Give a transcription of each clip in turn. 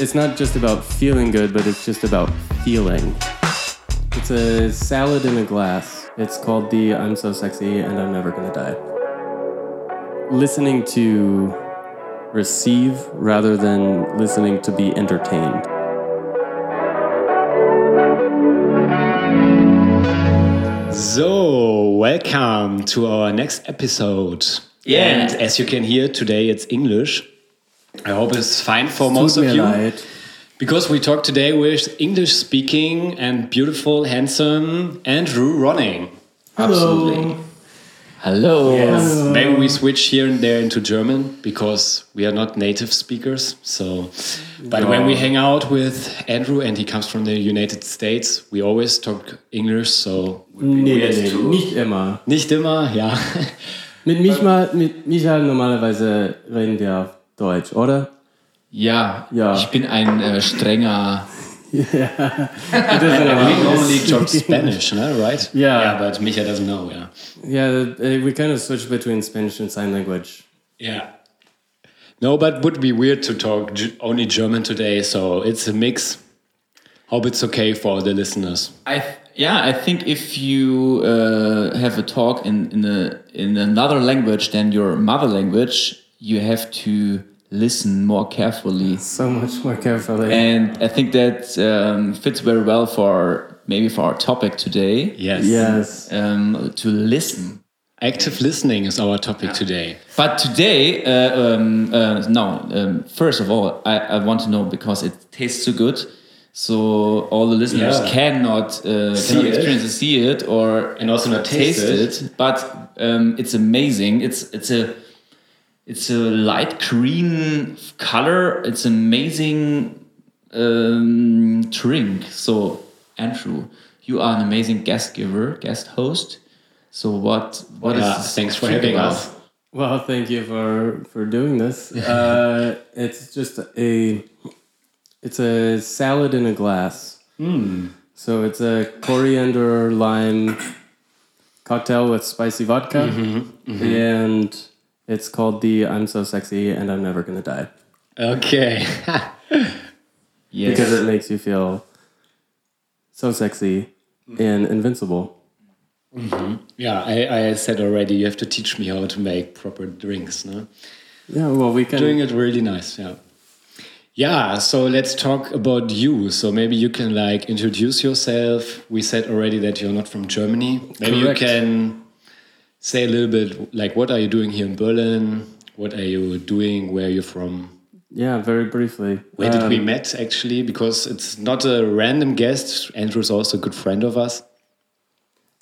it's not just about feeling good, but it's just about feeling. It's a salad in a glass. It's called the I'm So Sexy and I'm Never Gonna Die. Listening to receive rather than listening to be entertained. So, welcome to our next episode. Yeah. And as you can hear, today it's English. I hope it's fine for most of you. leid. Because we talk today with English speaking and beautiful, handsome Andrew Ronning. Absolutely. Hello. Yes. Maybe we switch here and there into German because we are not native speakers. So, but when we hang out with Andrew and he comes from the United States, we always talk English. So, Nee, nee, nee, nicht immer. nicht immer, ja. Mit Micha, mit Micha normalerweise reden wir auf Deutsch, oder? Ja, Ja. ich bin ein äh, strenger. We normally talk Spanish, no? right? Yeah. Yeah, but Micha doesn't know, yeah. Yeah, uh, we kind of switch between Spanish and sign language. Yeah. No, but would be weird to talk only German today, so it's a mix. Hope it's okay for the listeners. I yeah, I think if you uh, have a talk in in a in another language than your mother language, you have to listen more carefully. So much more carefully. And I think that um, fits very well for maybe for our topic today. Yes. yes. Um, to listen. Active listening is our topic today. But today, uh, um, uh, no. Um, first of all, I, I want to know because it tastes so good. So all the listeners Yeah. cannot uh, See cannot it. experience it, see it, or And also not taste it. But um, it's amazing. It's it's a it's a light green color. It's an amazing um, drink. So Andrew, you are an amazing guest giver, guest host. So what what is Yeah, this thanks for having about? us. Well, thank you for for doing this. Uh, it's just a it's a salad in a glass. So it's a coriander lime cocktail with spicy vodka, and it's called the I'm so sexy and I'm never gonna die Okay. Yes. because it makes you feel so sexy and invincible. Mm-hmm. yeah, I, I said already you have to teach me how to make proper drinks, no? Yeah, well, we can. Doing it really nice, yeah. Yeah, so let's talk about you. So maybe you can like introduce yourself. We said already that you're not from Germany. Maybe Correct. you can say a little bit like what are you doing here in Berlin? What are you doing? Where are you from? Yeah, very briefly. Where did we Um, met actually? Because it's not a random guest. Andrew's also a good friend of us.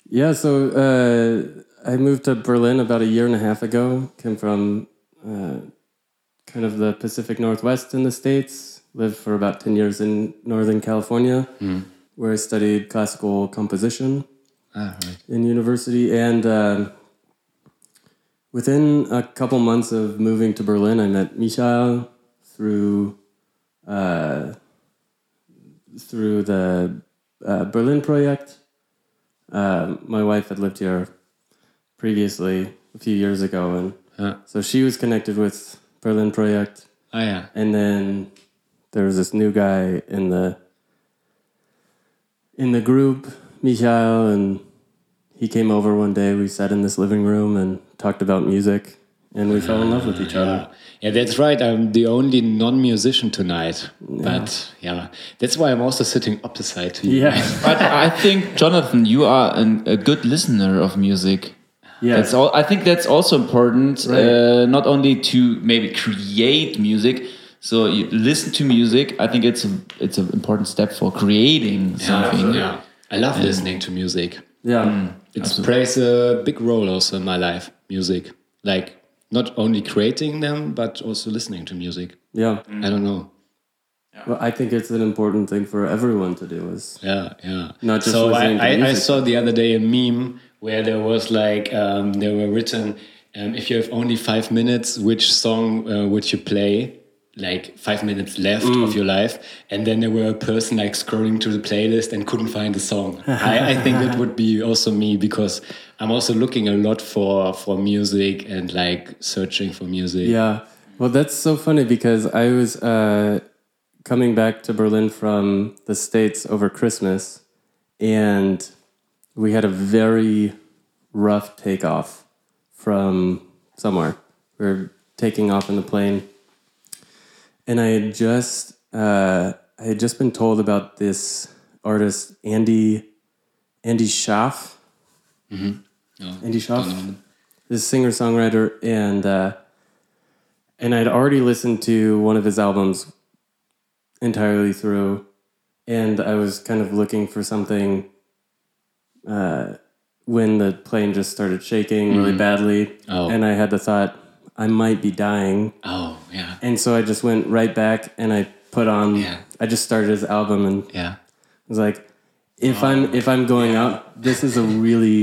Yeah, so uh, I moved to Berlin about a year and a half ago. Came from uh, kind of the Pacific Northwest in the States. Lived for about 10 years in Northern California, where I studied classical composition Ah, right. in university. And um within a couple months of moving to Berlin, I met Michael through uh, through the uh, Berlin project. Uh, my wife had lived here previously a few years ago, and Yeah. so she was connected with Berlin project. Ah, yeah. And then there was this new guy in the in the group, Michael, and he came over one day. We sat in this living room and talked about music, and we fell in love with each other. Yeah, that's right. I'm the only non-musician tonight. But yeah, that's why I'm also sitting opposite to you. Yeah, But I think Jonathan, you are an, a good listener of music. yeah. That's all. I think that's also important. Uh, not only to maybe create music. So you listen to music. I think it's a, it's an important step for creating something. Yeah. I love listening to music. Yeah. It plays a big role also in my life, music. Like not only creating them, but also listening to music. Yeah. I don't know. Well, I think it's an important thing for everyone to do. Is Yeah, yeah. Not just so I, listening to I, I saw the other day a meme where there was like um, there were written um, if you have only five minutes, which song uh, would you play? Like five minutes left Mm. of your life, and then there were a person like scrolling to the playlist and couldn't find the song. I, I think that would be also me because I'm also looking a lot for for music and like searching for music. yeah. Well, that's so funny because I was uh, coming back to Berlin from the States over Christmas, and we had a very rough takeoff from somewhere. We were taking off in the plane, and I had just uh, I had just been told about this artist Andy Andy Shauf. Andy Shauf, this singer songwriter, and uh, and I'd already listened to one of his albums entirely through, and I was kind of looking for something. Uh, when the plane just started shaking really badly, Oh. and I had the thought I might be dying, Oh, yeah. and so I just went right back and I put on. Yeah. I just started his album and Yeah. was like, if I'm if I'm going out, this is a really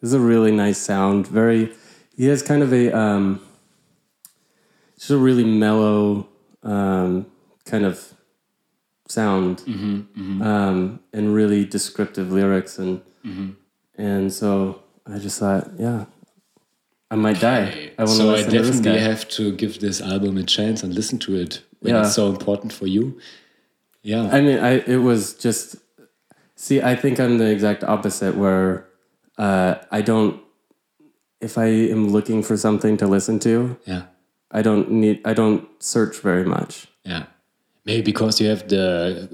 this is a really nice sound. Very, he has kind of a um, just a really mellow um, kind of sound, Mhm. Um, and really descriptive lyrics, and and so I just thought, yeah, I might die. I so I listen to this definitely have to give this album a chance and listen to it when Yeah. it's so important for you. Yeah. I mean, I it was just. See, I think I'm the exact opposite. Where uh, I don't. If I am looking for something to listen to, yeah. I don't need. I don't search very much. Yeah. Maybe because you have the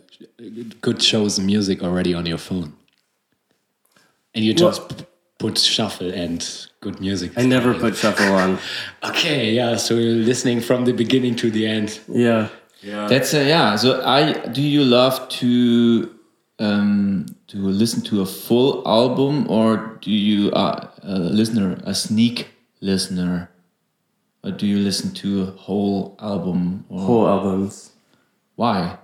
good chosen music already on your phone. And you just p- put shuffle and good music. I never put shuffle on. Okay, yeah, so you're listening from the beginning to the end. Yeah. Yeah. That's uh, yeah. So I do you love to um, to listen to a full album or do you uh, a listener a sneak listener or do you listen to a whole album or Whole albums. why?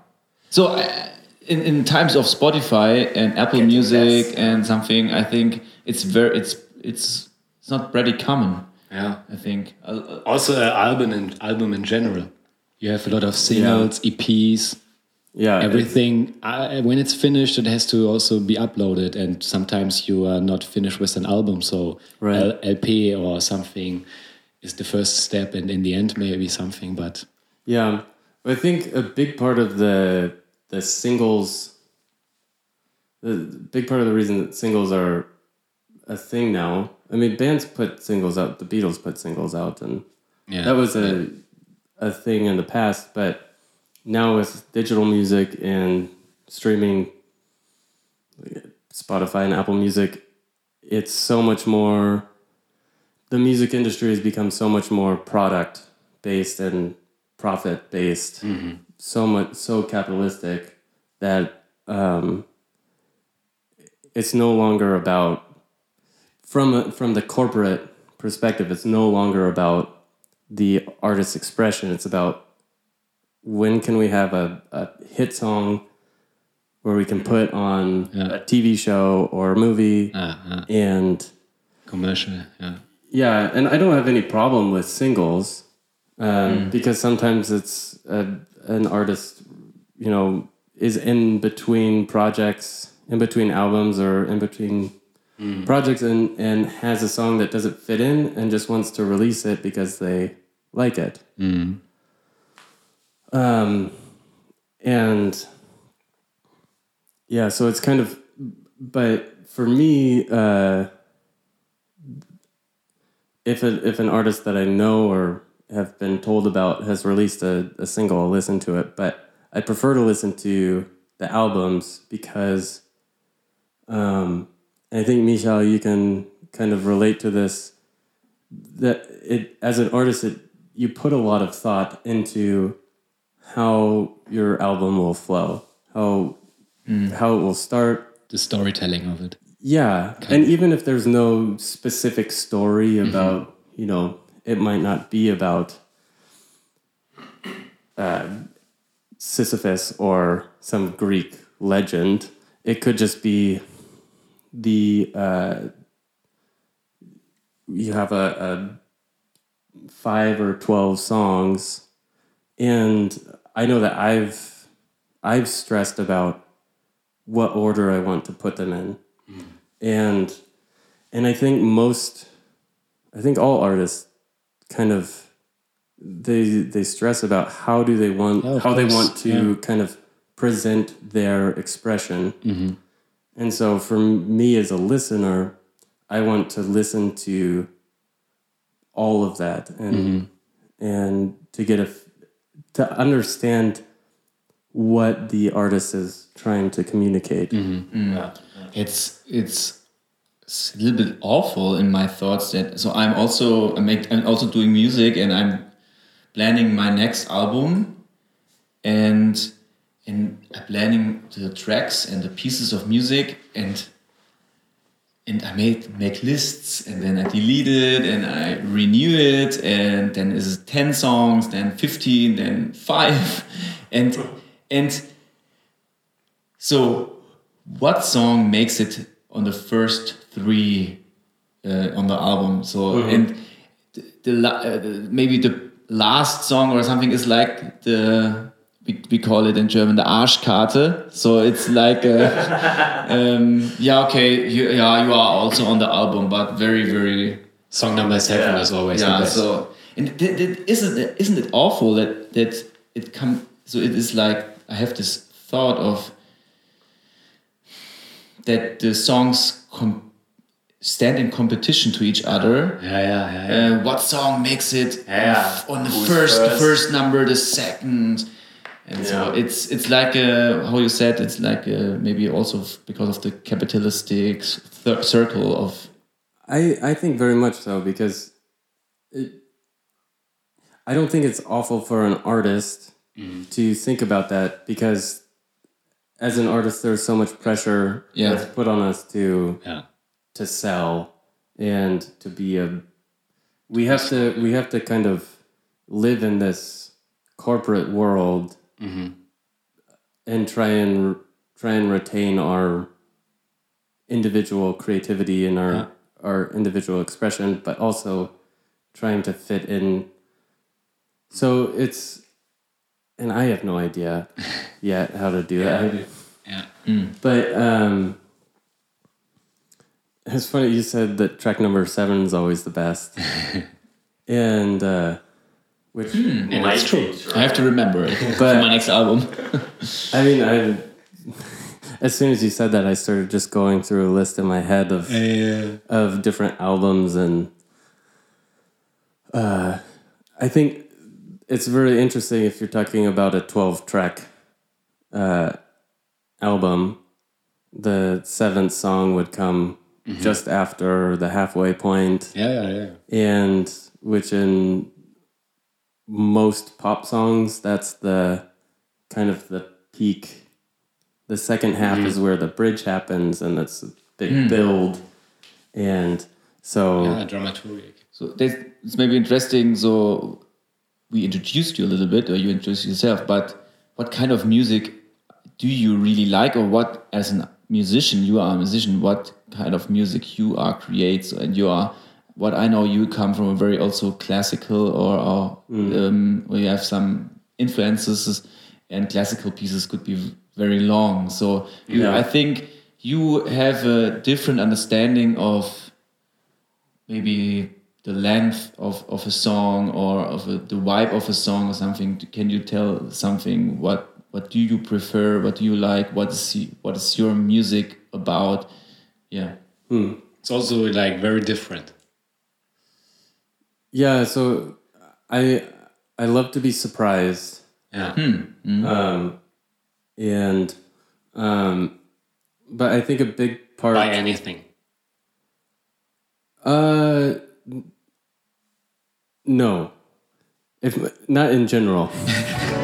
So uh, in in times of Spotify and Apple Music and something, I think it's very it's it's it's not pretty common. Yeah. I think. Uh, Also, an album and album in general. You have a lot of singles, EPs, Yeah. everything. I, when it's finished, it has to also be uploaded, and sometimes you are not finished with an album, so Right. L- LP or something is the first step, and in the end, maybe something. But Yeah, I think a big part of the the singles, the big part of the reason that singles are a thing now. I mean, bands put singles out. The Beatles put singles out, and yeah, that was a a thing in the past. But now with digital music and streaming, Spotify and Apple Music, it's so much more. The music industry has become so much more product based and profit based, so much so capitalistic that um, it's no longer about from a, from the corporate perspective. It's no longer about the artist's expression. It's about when can we have a, a hit song where we can put on Yeah. a TV show or a movie ah, and commercial. Yeah, yeah, and I don't have any problem with singles um, because sometimes it's a, an artist, you know, is in between projects, in between albums, or in between projects, and and has a song that doesn't fit in and just wants to release it because they like it. Um, and yeah, so it's kind of, but for me, uh, if a, if an artist that I know or have been told about has released a, a single, I'll listen to it. But I prefer to listen to the albums because um, I think Michal, you can kind of relate to this. That it as an artist, it you put a lot of thought into how your album will flow, how how it will start, the storytelling of it. yeah, and even if there's no specific story about, you know, it might not be about uh, Sisyphus or some Greek legend. It could just be the uh, you have a, a five or twelve songs, and I know that I've I've stressed about what order I want to put them in. And and I think most, I think all artists kind of they they stress about how do they want Oh, how they want to yeah. kind of present their expression. And so for me as a listener, I want to listen to all of that and mm-hmm. and to get a f- to understand what the artist is trying to communicate. Mm-hmm. Mm-hmm. it's it's it's a little bit awful in my thoughts that so I'm also I make I'm also doing music and I'm planning my next album. And and I'm planning the tracks and the pieces of music and and I made make lists and then I delete it and I renew it and then is it 10 songs then 15 then 5 and and so what song makes it on the first three uh, on the album? So and the, the, uh, maybe the last song or something is like the we, we call it in German the Arschkarte so it's like a, um, yeah okay you, yeah you are also on the album but very very Song number seven yeah. is always yeah. So and th- th- isn't it, isn't it awful that that it come so it is like I have this thought of that the songs com- stand in competition to each other. yeah, yeah, yeah. yeah. Uh, what song makes it Yeah. on the Who's first, the first? first number, the second, and so it's it's like a, how you said it's like a, maybe also f- because of the capitalistic th- circle of I, I think very much so because it, I don't think it's awful for an artist mm-hmm. to think about that because as an artist there's so much pressure Yeah. that's put on us to yeah. to sell and to be a we have to we have to kind of live in this corporate world and try and try and retain our individual creativity and our our individual expression but also trying to fit in. So it's and I have no idea yet how to do that. Yeah. but um, it's funny you said that track number seven is always the best, and uh, which And it's true. I have to remember it for my next album. I mean, I as soon as you said that, I started just going through a list in my head of Yeah. of different albums, and uh, I think it's very interesting if you're talking about a twelve track uh, album. The seventh song would come just after the halfway point. Yeah, yeah, yeah. and which in most pop songs that's the kind of the peak the second half mm-hmm. is where the bridge happens and it's a big mm. build and so Yeah, dramaturgic. So it's maybe interesting. So we introduced you a little bit, or you introduced yourself. But what kind of music do you really like, or what, as a musician, you are a musician. What kind of music you are creates and you are. What I know, you come from a very also classical, or, or um, where you have some influences, and classical pieces could be very long. So you, Yeah. I think you have a different understanding of maybe the length of, of a song or of a, the vibe of a song or something. Can you tell something? What what do you prefer? What do you like? What is what is your music about? Yeah. It's also like very different. Yeah so i i love to be surprised Yeah. um and um but i think a big part By anything. Uh, no, if not in general.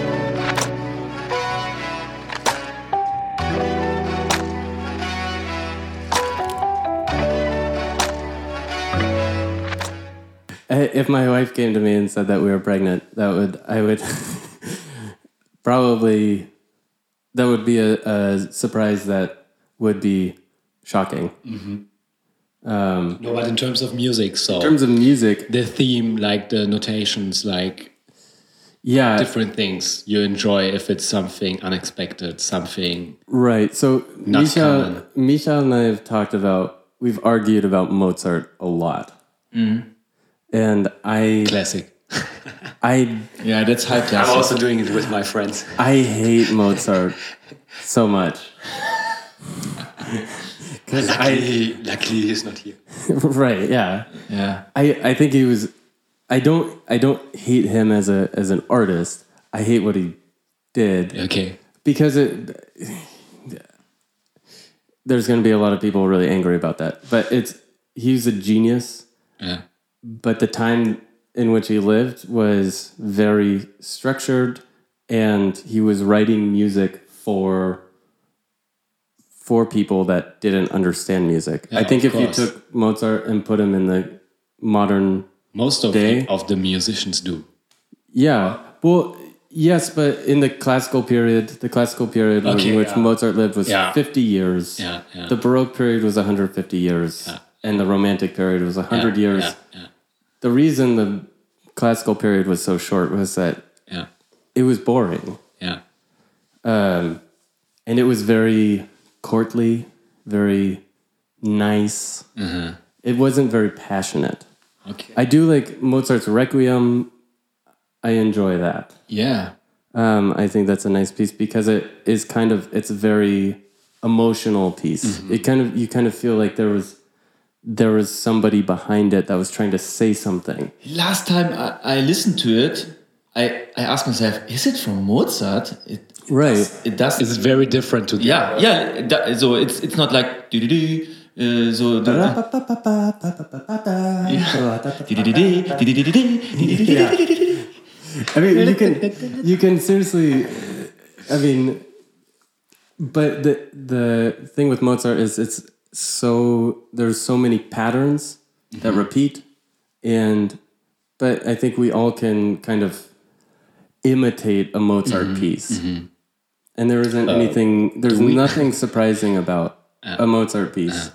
If my wife came to me and said that we were pregnant, that would I would probably that would be a, a surprise that would be shocking. No, but in terms of music, so In terms of music, the theme, like the notations, like yeah, different things you enjoy if it's something unexpected, something Right. So Misha. Misha and I have talked about. We've argued about Mozart a lot, Mm-hmm. And I classic. I Yeah, that's high I'm also doing it with my friends. I hate Mozart so much. Because I Luckily, luckily he's not here. right, yeah. yeah. I, I think he was I don't I don't hate him as a as an artist. I hate what he did Okay. because it there's going to be a lot of people really angry about that. But it's he's a genius, Yeah. But the time in which he lived was very structured and he was writing music for for people that didn't understand music. I think if you took Mozart and put him in the modern Most of Day? the, of the musicians do. Yeah. Well, yes, but in the classical period, the classical period Okay, in which yeah. Mozart lived was Yeah. 50 years. Yeah, yeah. The Baroque period was 150 years. Yeah. And the Romantic period was 100 yeah, years. The reason the classical period was so short was that yeah, it was boring. yeah. Um, and it was very courtly, very nice. Mm-hmm. It wasn't very passionate. Okay. I do like Mozart's Requiem. I enjoy that. yeah. Um, I think that's a nice piece because it is kind of it's a very emotional piece. Mm-hmm. It kind of you kind of feel like there was there was somebody behind it that was trying to say something. Last time I, I listened to it, I, I asked myself, is it from Mozart? It, it Right. Does, it does. It's very different to the yeah, yeah. it do- So it's it's not like do do do. Uh, so the, I mean, you can you can seriously. I mean, but the the thing with Mozart is it's so there's so many patterns that mm-hmm. repeat, and but I think we all can kind of imitate a Mozart mm-hmm. piece, mm-hmm. and there isn't uh, anything. There's nothing surprising about uh, a Mozart piece, uh.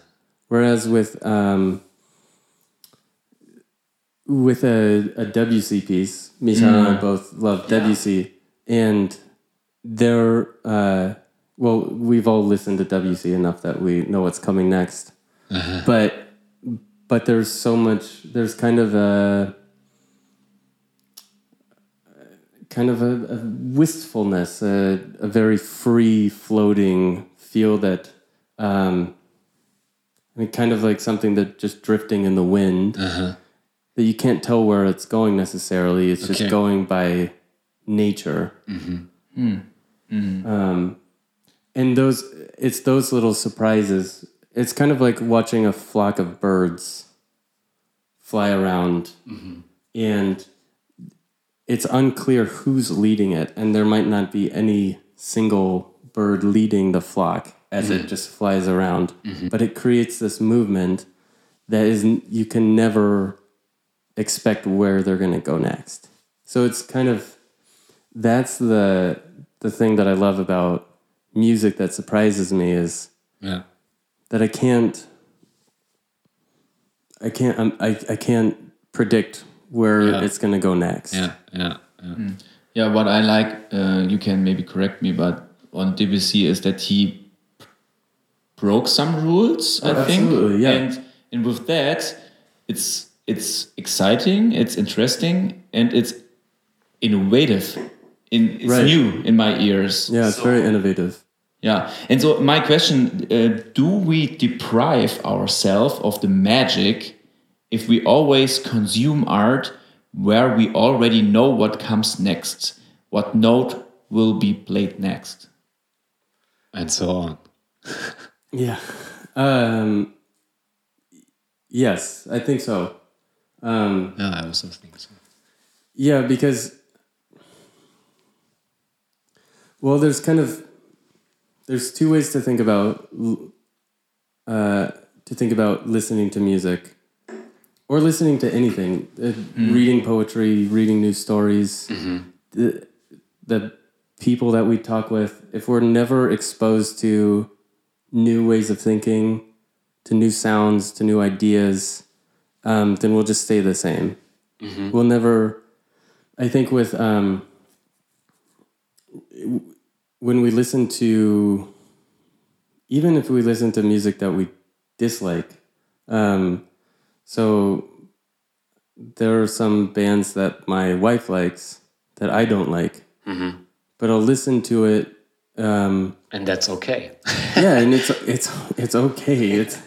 whereas with um, with a, a Debussy piece, Misha and I both love Debussy, and they're uh, well, we've all listened to Debussy enough that we know what's coming next. Uh-huh. But but there's so much. There's kind of a kind of a, a wistfulness, a, a very free floating feel that. Um, I mean, kind of like something that just drifting in the wind uh-huh. that you can't tell where it's going necessarily. It's just going by nature. Mm-hmm. Hmm. Mm-hmm. Um, and those, it's those little surprises. It's kind of like watching a flock of birds fly around, mm-hmm. and it's unclear who's leading it, and there might not be any single bird leading the flock as it mm-hmm. just flies around, mm-hmm. but it creates this movement that is you can never expect where they're going to go next. So it's kind of that's the the thing that I love about music that surprises me is Yeah. that I can't I can't I'm, I I can't predict where Yeah. it's going to go next. Yeah. Yeah. yeah. yeah, what I like, uh, you can maybe correct me, but on Debussy is that he broke some rules. I Oh, think, absolutely, yeah. and and with that, it's it's exciting, it's interesting, and it's innovative. In it's Right. new in my ears. Yeah, it's very innovative. Yeah. And so my question, uh, do we deprive ourselves of the magic if we always consume art where we already know what comes next, what note will be played next? And so on. Yeah. Um yes, I think so. Um Yeah, I also think so. Yeah, because well, there's kind of there's two ways to think about uh, to think about listening to music or listening to anything, uh, reading poetry, reading news stories. The, the people that we talk with, if we're never exposed to new ways of thinking, to new sounds, to new ideas, um, then we'll just stay the same. We'll never. I think with um, when we listen to, even if we listen to music that we dislike, um, so there are some bands that my wife likes that I don't like, but I'll listen to it. Um, And that's okay. yeah, and it's it's it's okay. It's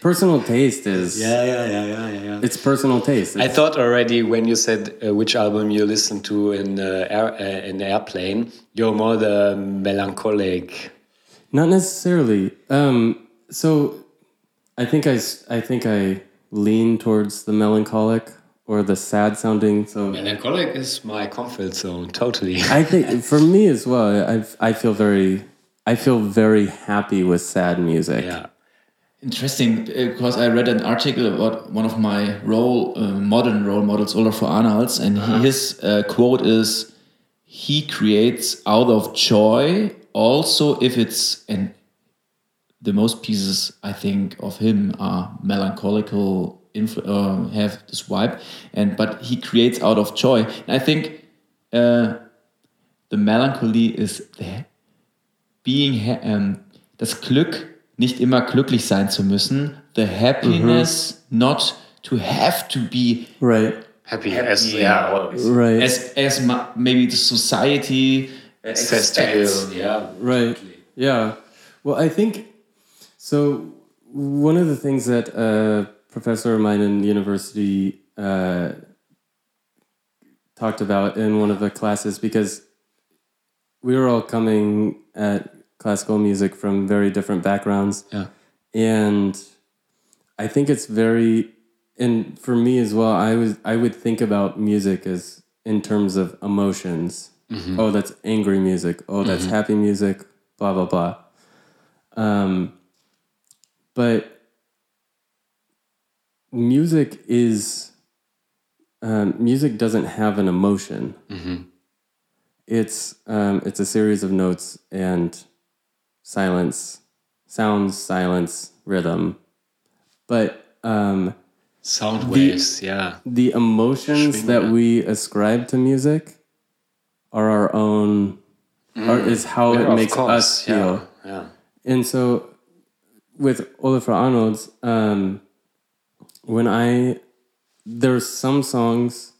personal taste is yeah, yeah, yeah, yeah, yeah. it's personal taste. I thought already when you said uh, which album you listen to in uh, air, uh, in the airplane, you're more the melancholic. Not necessarily. Um, so I think I, I think I lean towards the melancholic or the sad sounding. So Melancholic is my comfort zone, totally. I think for me as well, I I feel very I feel very happy with sad music. yeah. Interesting, because I read an article about one of my role uh, modern role models, Olafur Arnalds, and he, his uh, quote is, "He creates out of joy, also if it's and the most pieces I think of him are melancholical, influ- uh, have this vibe, and but he creates out of joy. And I think uh, the melancholy is the being ha- ähm, das Glück nicht immer glücklich sein zu müssen the happiness not to have to be Right. Happy, as yeah, always. Right. as as ma- maybe the society Says to expects. you, yeah. Right. Yeah. Well, I think so. One of the things that a professor of mine in the university uh, talked about in one of the classes, because we were all coming at classical music from very different backgrounds. Yeah. And I think it's very, and for me as well, I was I would think about music as in terms of emotions. Oh, that's angry music. Oh, that's happy music. Blah blah blah. Um, but music is um, music doesn't have an emotion. It's um, it's a series of notes and silence, sounds, silence, rhythm. But um, Sound waves, yeah. the emotions that we ascribe to music are our own, are, is how Yeah, it makes course, us feel. Yeah. yeah. And so with Olafur Arnalds, um, when I, there's some songs,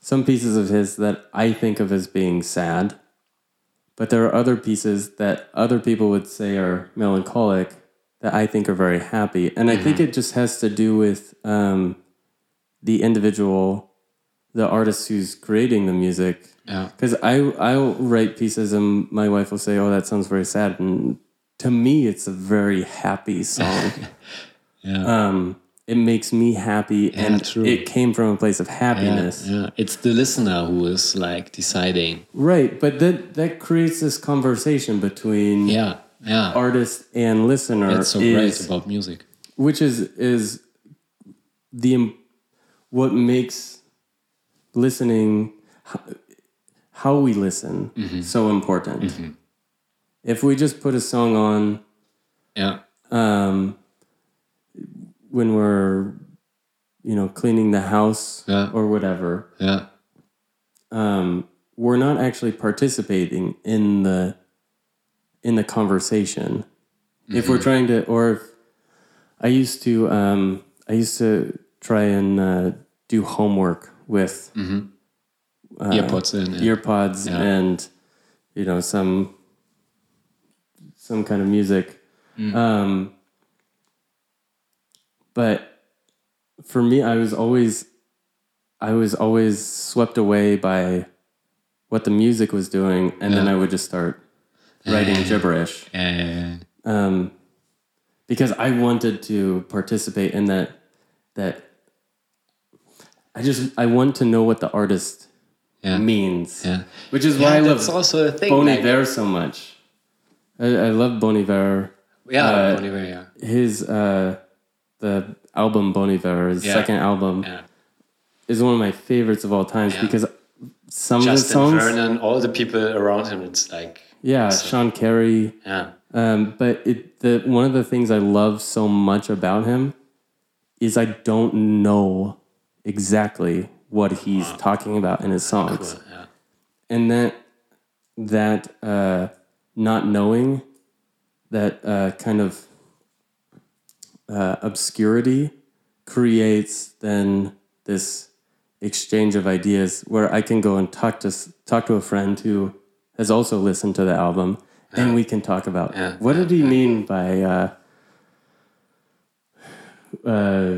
some pieces of his that I think of as being sad, but there are other pieces that other people would say are melancholic that I think are very happy. And I think it just has to do with um, the individual, the artist who's creating the music. Yeah. Because I I'll write pieces and my wife will say, "Oh, that sounds very sad," and to me, it's a very happy song. Yeah. um, it makes me happy, and true. it came from a place of happiness. Yeah, it's the listener who is like deciding. Right, but that that creates this conversation between Yeah, yeah. artist and listener. That's so is, great about music. which is is the what makes listening how we listen so important. If we just put a song on Yeah, um, when we're you know cleaning the house Yeah. or whatever, yeah, um, we're not actually participating in the in the conversation. If we're trying to, or if I used to, um, I used to try and uh, do homework with earpods in. Yeah. earpods Yeah. and you know some some kind of music. Um, but for me, I was always I was always swept away by what the music was doing, and then I would just start writing gibberish And um, because I wanted to participate in that. That I just I want to know what the artist Yeah. means, Yeah. which is why I love also a thing. Bon like- Iver so much. I, I love Bon Iver. yeah, uh, Bon Iver, yeah. His uh, the album Bon Iver, his Yeah. second album, yeah. is one of my favorites of all times Yeah. because some of the Justin songs, Vernon, all the people around him, it's like, yeah, Sean Carey. yeah, Um, but it the one of the things I love so much about him is I don't know exactly what he's talking about in his songs, cool, yeah. and that that uh, not knowing that uh, kind of uh, obscurity creates then this exchange of ideas where I can go and talk to talk to a friend who has also listened to the album, and we can talk about Yeah. what did he mean by, uh, uh,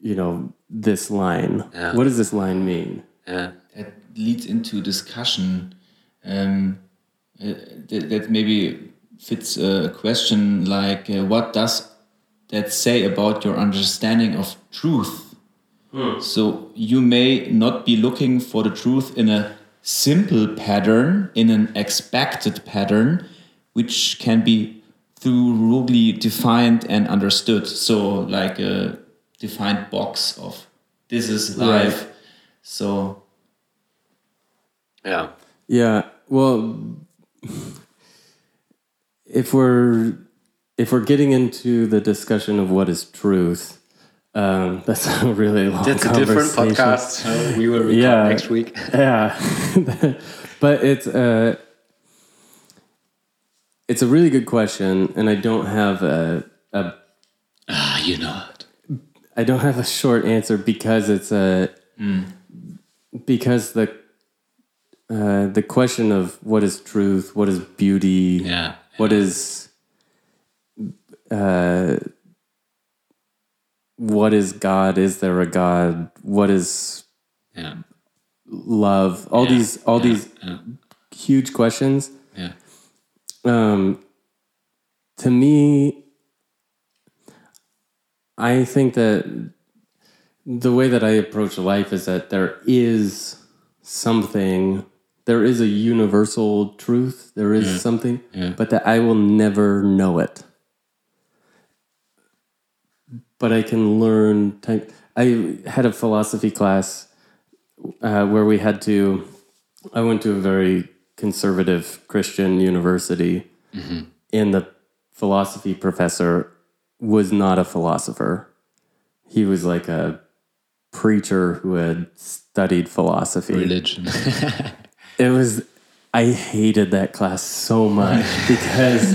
you know, this line. Yeah. What does this line mean? Yeah. that leads into discussion um, uh, that, that maybe fits a question like uh, what does that say about your understanding of truth so you may not be looking for the truth in a simple pattern in an expected pattern which can be thoroughly defined and understood so like a defined box of this is life Right. so Yeah. Yeah. Well, if we're if we're getting into the discussion of what is truth, um, that's a really long. That's a different podcast. So we will Yeah. next week. Yeah, but it's uh, it's a really good question, and I don't have a, a Ah, you know it. I don't have a short answer because it's a because the uh, the question of what is truth, what is beauty, Yeah. what is uh, what is God? Is there a God? What is Yeah. love? All Yeah, these all yeah, these huge questions. Yeah. Um, to me, I think that the way that I approach life is that there is something, there is a universal truth, there is something, but that I will never know it. But I can learn. Type. I had a philosophy class uh, where we had to. I went to a very conservative Christian university, and the philosophy professor was not a philosopher. He was like a preacher who had studied philosophy. Religion. It was. I hated that class so much because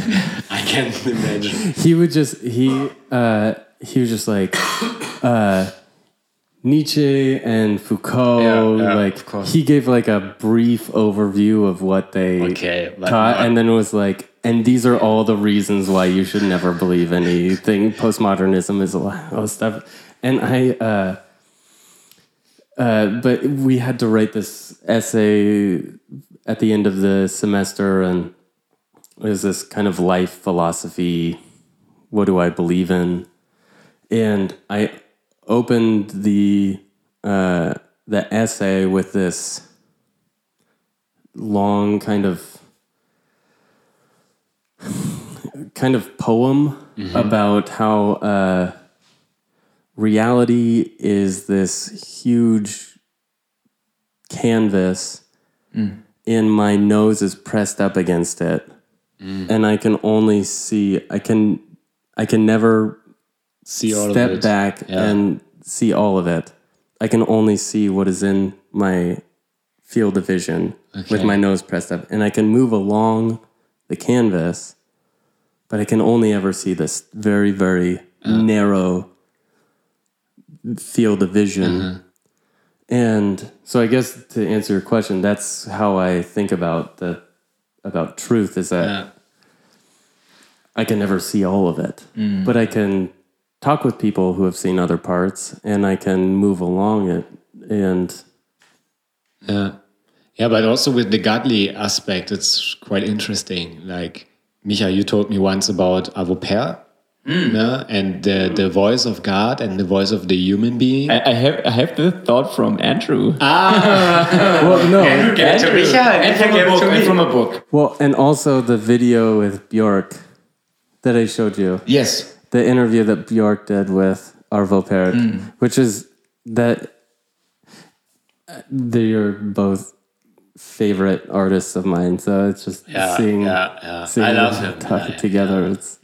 I can't imagine. he would just he uh he was just like uh Nietzsche and Foucault Yeah, yeah, like he gave like a brief overview of what they Okay, taught and then it was like and these are all the reasons why you should never believe anything postmodernism is a lot of stuff and I uh uh, but we had to write this essay at the end of the semester, and it was this kind of life philosophy. What do I believe in? And I opened the uh, the essay with this long kind of kind of poem about how uh, reality is this huge canvas and my nose is pressed up against it. And i can only see i can i can never See all of step it. back Yeah. and see all of it i can only see what is in my field of vision with my nose pressed up and i can move along the canvas but i can only ever see this very very narrow field of vision Uh-huh. and so i guess to answer your question that's how i think about the about truth is that Yeah. I can never see all of it, but I can talk with people who have seen other parts, and I can move along it. And Yeah. Yeah, but also with the godly aspect, it's quite interesting. Like, Micha, you told me once about Arvo Pärt no? and the, the voice of God and the voice of the human being. I, I have I have the thought from Andrew. ah well, no, Get to Micha and and from a book. to And me. from a book. well, and also the video with Bjork that I showed you, Yes. The interview that Bjork did with Arvo Pärt, which is that uh, they're both favorite artists of mine. So it's just Yeah, seeing, yeah, yeah. seeing I love them him. talk Yeah, together. It's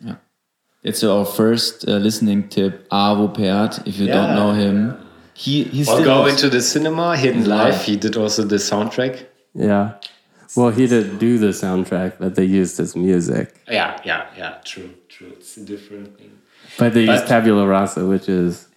It's our first uh, listening tip. Arvo Pärt, if you Yeah. don't know him. He he's Or still go not- into the cinema, Hidden Life. He did also the soundtrack. yeah. Well, he didn't do the soundtrack, but they used his music. Yeah, yeah, yeah. True, true. It's a different thing. But they But- use Tabula Rasa, which is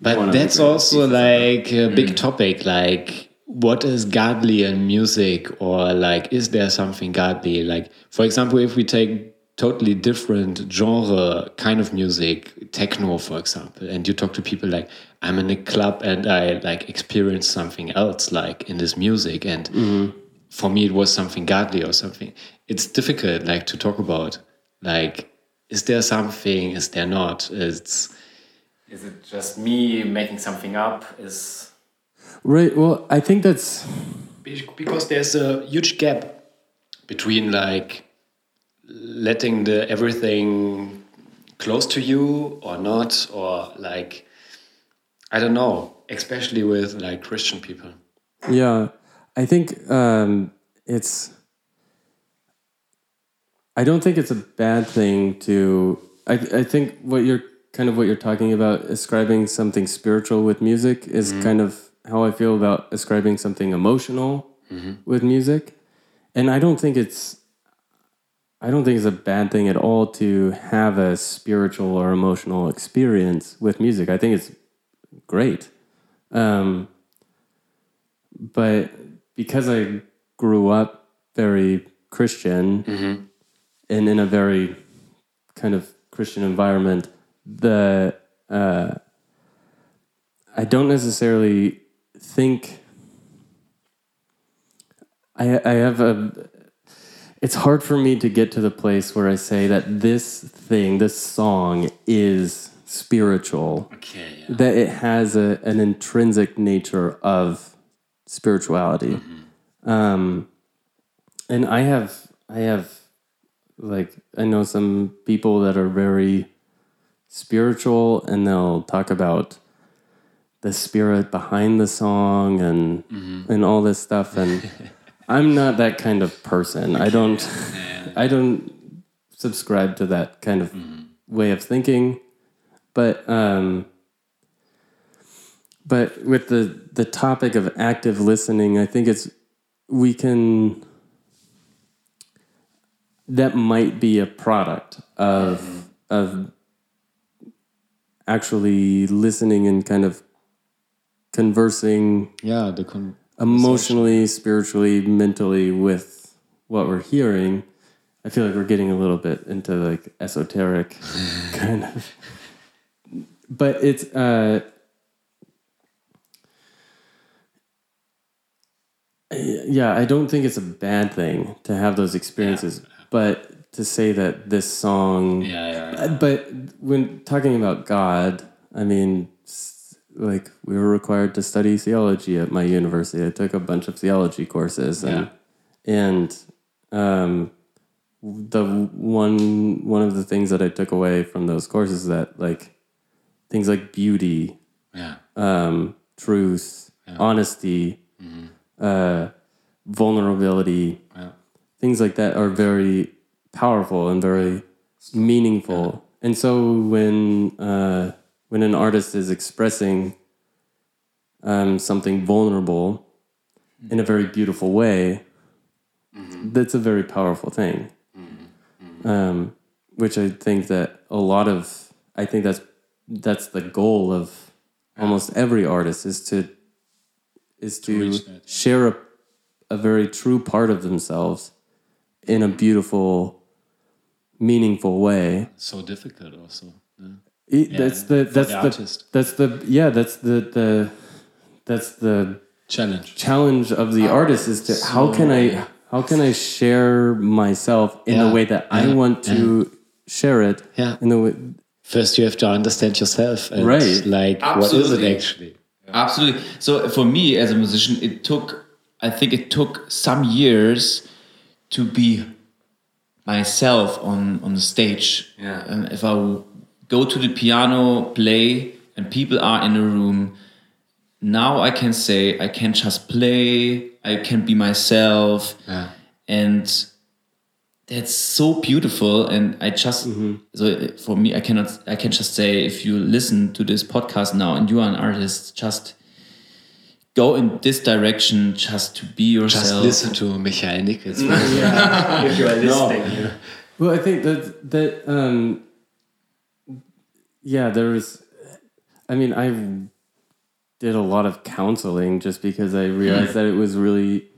But one of the that's also like a big mm. topic. Like, what is godly in music, or like, is there something godly? Like, for example, if we take totally different genre kind of music, techno, for example, and you talk to people like, I'm in a club and I like experience something else, like in this music, and mm-hmm. for me it was something godly or something. It's difficult, like, to talk about. Like, is there something? Is there not? It's is it just me making something up? Is Right. Well, I think that's because there's a huge gap between like letting the everything close to you or not, or like I don't know, especially with like Christian people. Yeah, I think um, it's. I don't think it's a bad thing to. I I think what you're kind of what you're talking about, ascribing something spiritual with music, is mm-hmm. kind of how I feel about ascribing something emotional mm-hmm. with music, and I don't think it's. I don't think it's a bad thing at all to have a spiritual or emotional experience with music. I think it's great. Um, but because I grew up very Christian mm-hmm. And in a very kind of Christian environment, the uh, I don't necessarily think I I have a. It's hard for me to get to the place where I say that this thing, this song, is spiritual Okay. that it has a, an intrinsic nature of spirituality um and i have i have like i know some people that are very spiritual and they'll talk about the spirit behind the song and and all this stuff and i'm not that kind of person. I don't i don't subscribe to that kind of way of thinking. But um but with the the topic of active listening i think it's we can that might be a product of of actually listening and kind of conversing Yeah, the con emotionally spiritually mentally with what we're hearing. I feel like we're getting a little bit into like esoteric kind of but it's uh yeah i don't think it's a bad thing to have those experiences but to say that this song yeah, yeah, uh, but when talking about god i mean like we were required to study theology at my university. I took a bunch of theology courses and and um the one one of the things that i took away from those courses is that like things like beauty yeah. um, truth, honesty, uh, vulnerability, Yeah. Things like that are very powerful and very meaningful. And so when uh, when an artist is expressing um, something vulnerable in a very beautiful way, that's a very powerful thing. Um, which I think that a lot of I think that's that's the goal of almost every artist is to is to, that, yeah. share a, a very true part of themselves in a beautiful meaningful way So difficult also. yeah. it, that's the that's the the, that's the yeah that's the the that's the Challenge. challenge of the ah, artist is to how can I how can I share myself in Yeah, the way that I yeah, want to share it Yeah. in the way First, you have to understand yourself and Right. like what is it actually? Absolutely. So for me as a musician, it took, I think it took some years to be myself on, on the stage. Yeah. Um, if I go to the piano, play, and people are in the room, now I can say I can just play, I can be myself. Yeah. And that's so beautiful and i just so for me i cannot i can just say if you listen to this podcast now and you are an artist just go in this direction just to be yourself Just listen to Michael Nichols. if you are listening. yeah. Well, I think that that um, yeah, there's. I mean, I did a lot of counseling just because I realized that it was really,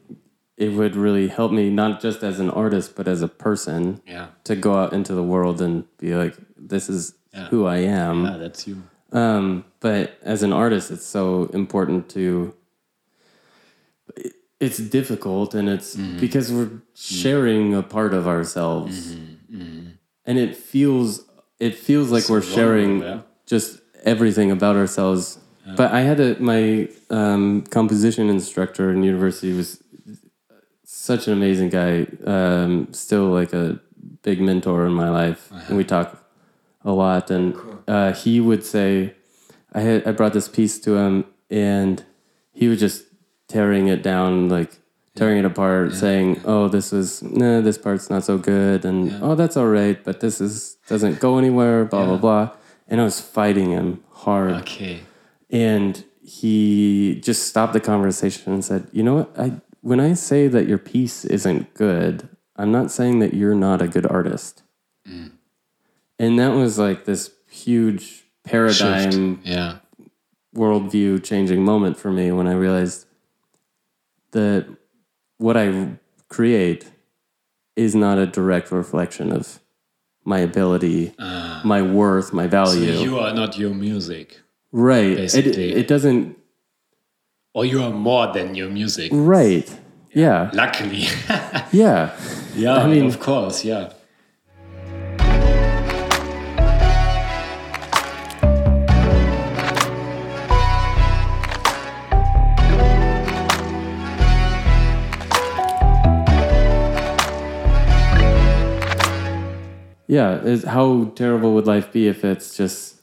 it would really help me not just as an artist but as a person Yeah. to go out into the world and be like, this is Yeah. who I am. Yeah, that's you. Um, but as an artist, it's so important to. It- It's difficult, and it's Mm-hmm. because we're sharing a part of ourselves, Mm-hmm. and it feels it feels like we're sharing yeah. just everything about ourselves. But I had a my um, composition instructor in university was such an amazing guy. Um, still like a big mentor in my life, and we talk a lot. And uh, he would say, I had I brought this piece to him, and he would just tearing it down, like tearing it apart, saying, "Oh, this was nah, this part's not so good," and "Oh, that's all right, but this is doesn't go anywhere." Blah blah blah. And I was fighting him hard. Okay. And he just stopped the conversation and said, "You know what? I when I say that your piece isn't good, I'm not saying that you're not a good artist." Mm. And that was like this huge paradigm Shift. Yeah. worldview changing moment for me when I realized that what I create is not a direct reflection of my ability, ah. my worth, my So value. you are not your music, right. It, basically. it doesn't. or you are more than your music. Right. Yeah. Luckily. Yeah. yeah. I mean- of course. Yeah. Yeah. Is how terrible would life be if it's just,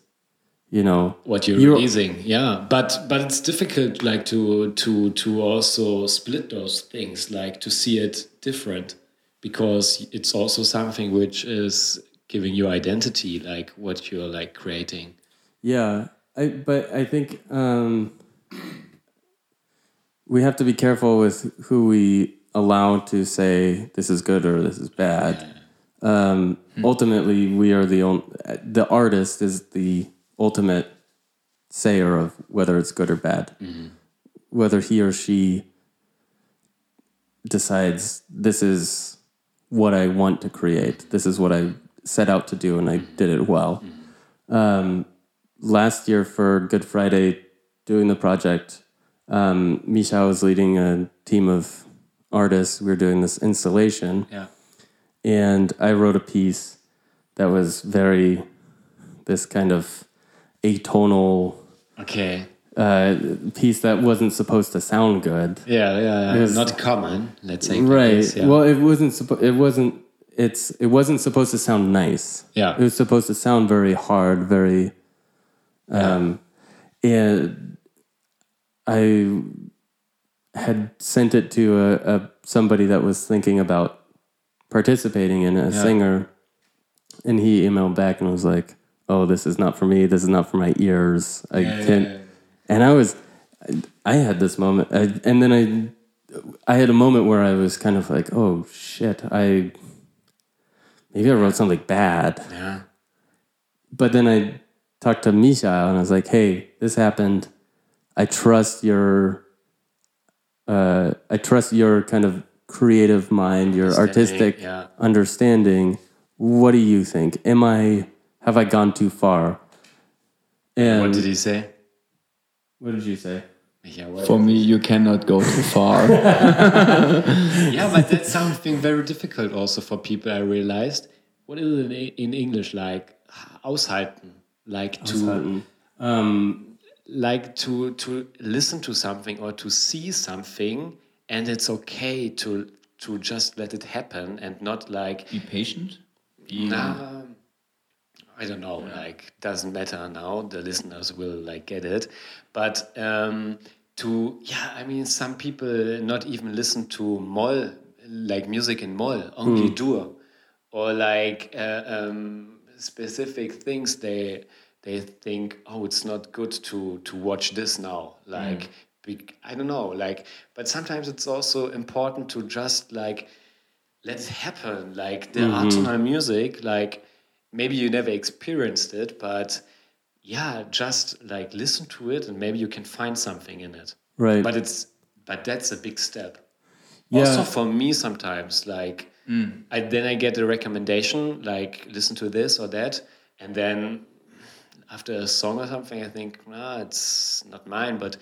you know, what you're, You're- releasing yeah but but it's difficult like to to to also split those things like to see it different because it's also something which is giving you identity like what you're like creating Yeah, I but I think um, we have to be careful with who we allow to say this is good or this is bad. Um, hmm. ultimately, we are the only. The artist is the ultimate sayer of whether it's good or bad. Mm-hmm. Whether he or she decides this is what I want to create. This is what I set out to do, and I mm-hmm. did it well mm-hmm. um, last year for Good Friday, doing the project, um, Misha was leading a team of artists. We were doing this installation, yeah and I wrote a piece that was very this kind of atonal okay uh, piece that wasn't supposed to sound good. yeah yeah, yeah. Yes. not common let's say Right. this, yeah. Well, it wasn't. Suppo- it wasn't. It's. It wasn't supposed to sound nice. Yeah. It was supposed to sound very hard, very. Um, and I had sent it to a, a somebody that was thinking about participating in a singer, and he emailed back and was like, "Oh, this is not for me. This is not for my ears. I Yeah, yeah, can't." yeah. And I was, I had this moment, I, and then I, I had a moment where I was kind of like, "Oh shit, I." Maybe I wrote something bad. yeah But then I talked to Misha and I was like, "Hey, this happened. I trust your, uh, I trust your kind of creative mind, your artistic yeah. understanding. What do you think? Am I have I gone too far?" And what did he say what did you say? yeah, what- For me, you cannot go too far. yeah, but that's something very difficult also for people. I realized. What is it in, in English like aushalten? Like to Um, like to to listen to something or to see something, and it's okay to to just let it happen and not like Be patient. nah, I don't know. Like doesn't matter now. The listeners will like get it, but um, to yeah, I mean, some people not even listen to Moll like music in Moll, only Dur, or like uh, um, specific things they they think oh it's not good to to watch this now like bec- I don't know like but sometimes it's also important to just like let it happen like the atonal mm-hmm. music like maybe you never experienced it but yeah, just like listen to it and maybe you can find something in it. Right. But it's but that's a big step. Yeah. Also for me sometimes like mm. I then I get a recommendation like listen to this or that and then after a song or something I think nah it's not mine but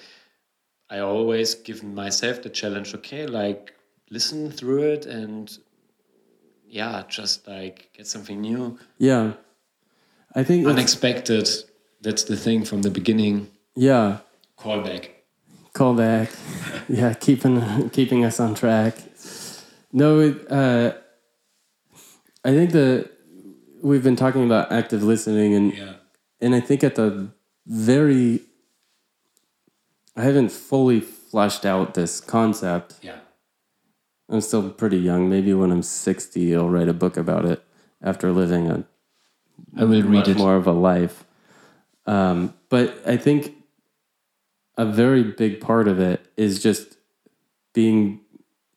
I always give myself the challenge okay like listen through it and yeah just like get something new yeah. I think unexpected that's the thing from the beginning yeah. callback Call back. yeah, keeping keeping us on track. No, it, uh, I think that we've been talking about active listening, and yeah and I think at the very, I haven't fully fleshed out this concept. yeah I'm still pretty young. Maybe when I'm 60, I'll write a book about it after living a I will read much it. more of a life. Um, but I think a very big part of it is just being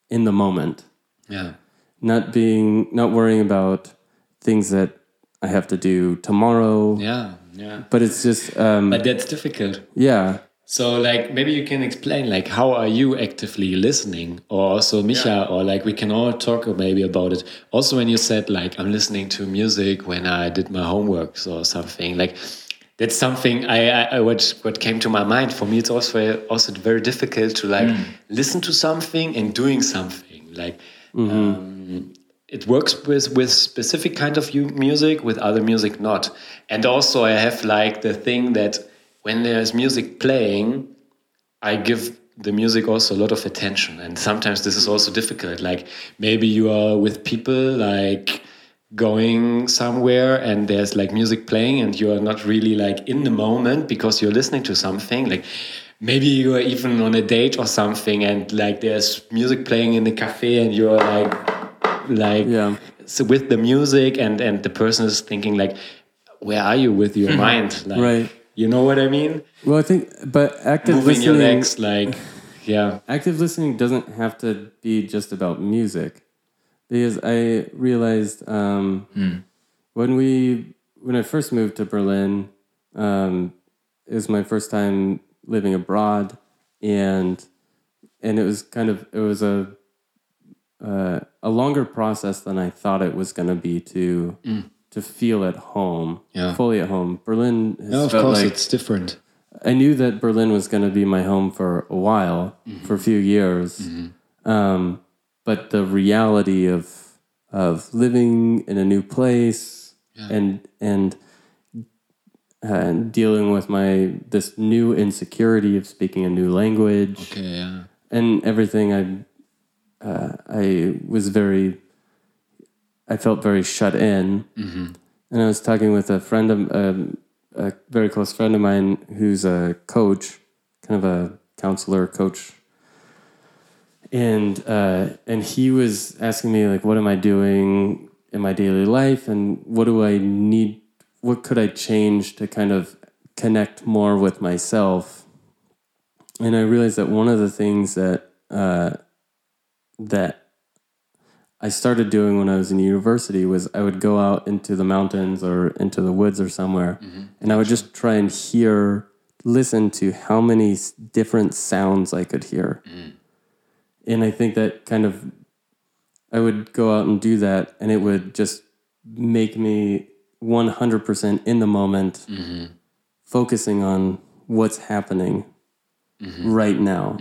in the moment, yeah not being, not worrying about things that I have to do tomorrow. yeah yeah But it's just, um, but that's difficult yeah, So, like, maybe you can explain, like, how are you actively listening? Or also, Micha, or like, we can all talk maybe about it. Also, when you said, like, I'm listening to music when I did my homework or something, like, that's something I, I, what, what came to my mind. For me, it's also also very difficult to like listen to something and doing something. Like, um, it works with with specific kind of music, with other music not. And also, I have like the thing that when there's music playing, I give the music also a lot of attention. And sometimes this is also difficult. Like maybe you are with people like going somewhere and there's like music playing and you are not really like in the moment because you're listening to something. Like maybe you are even on a date or something and like there's music playing in the cafe and you're like like Yeah. so with the music and and the person is thinking like where are you with your mm-hmm. mind like Right. You know what i mean? Well, I think, but active moving your listening, legs like yeah. Active listening doesn't have to be just about music. Because i realized um, when we when i first moved to berlin um, it was my first time living abroad and and it was kind of it was a uh, a longer process than i thought it was going to be to to feel at home Yeah. fully at home. Berlin has no, of felt course like it's different. I knew that Berlin was going to be my home for a while, for a few years. Um, but the reality of of living in a new place and and uh, dealing with my this new insecurity of speaking a new language okay yeah. and everything, I uh, I was very I felt very shut in, and I was talking with a friend of um, a very close friend of mine who's a coach, kind of a counselor coach, and uh, and he was asking me like, what am I doing in my daily life, and what do I need, what could I change to kind of connect more with myself, and I realized that one of the things that uh, that I started doing when I was in university was I would go out into the mountains or into the woods or somewhere, mm-hmm. and I would just try and hear, listen to how many different sounds I could hear. Mm. And I think that kind of, I would go out and do that, and it would just make me 100% in the moment, mm-hmm. focusing on what's happening mm-hmm. right now.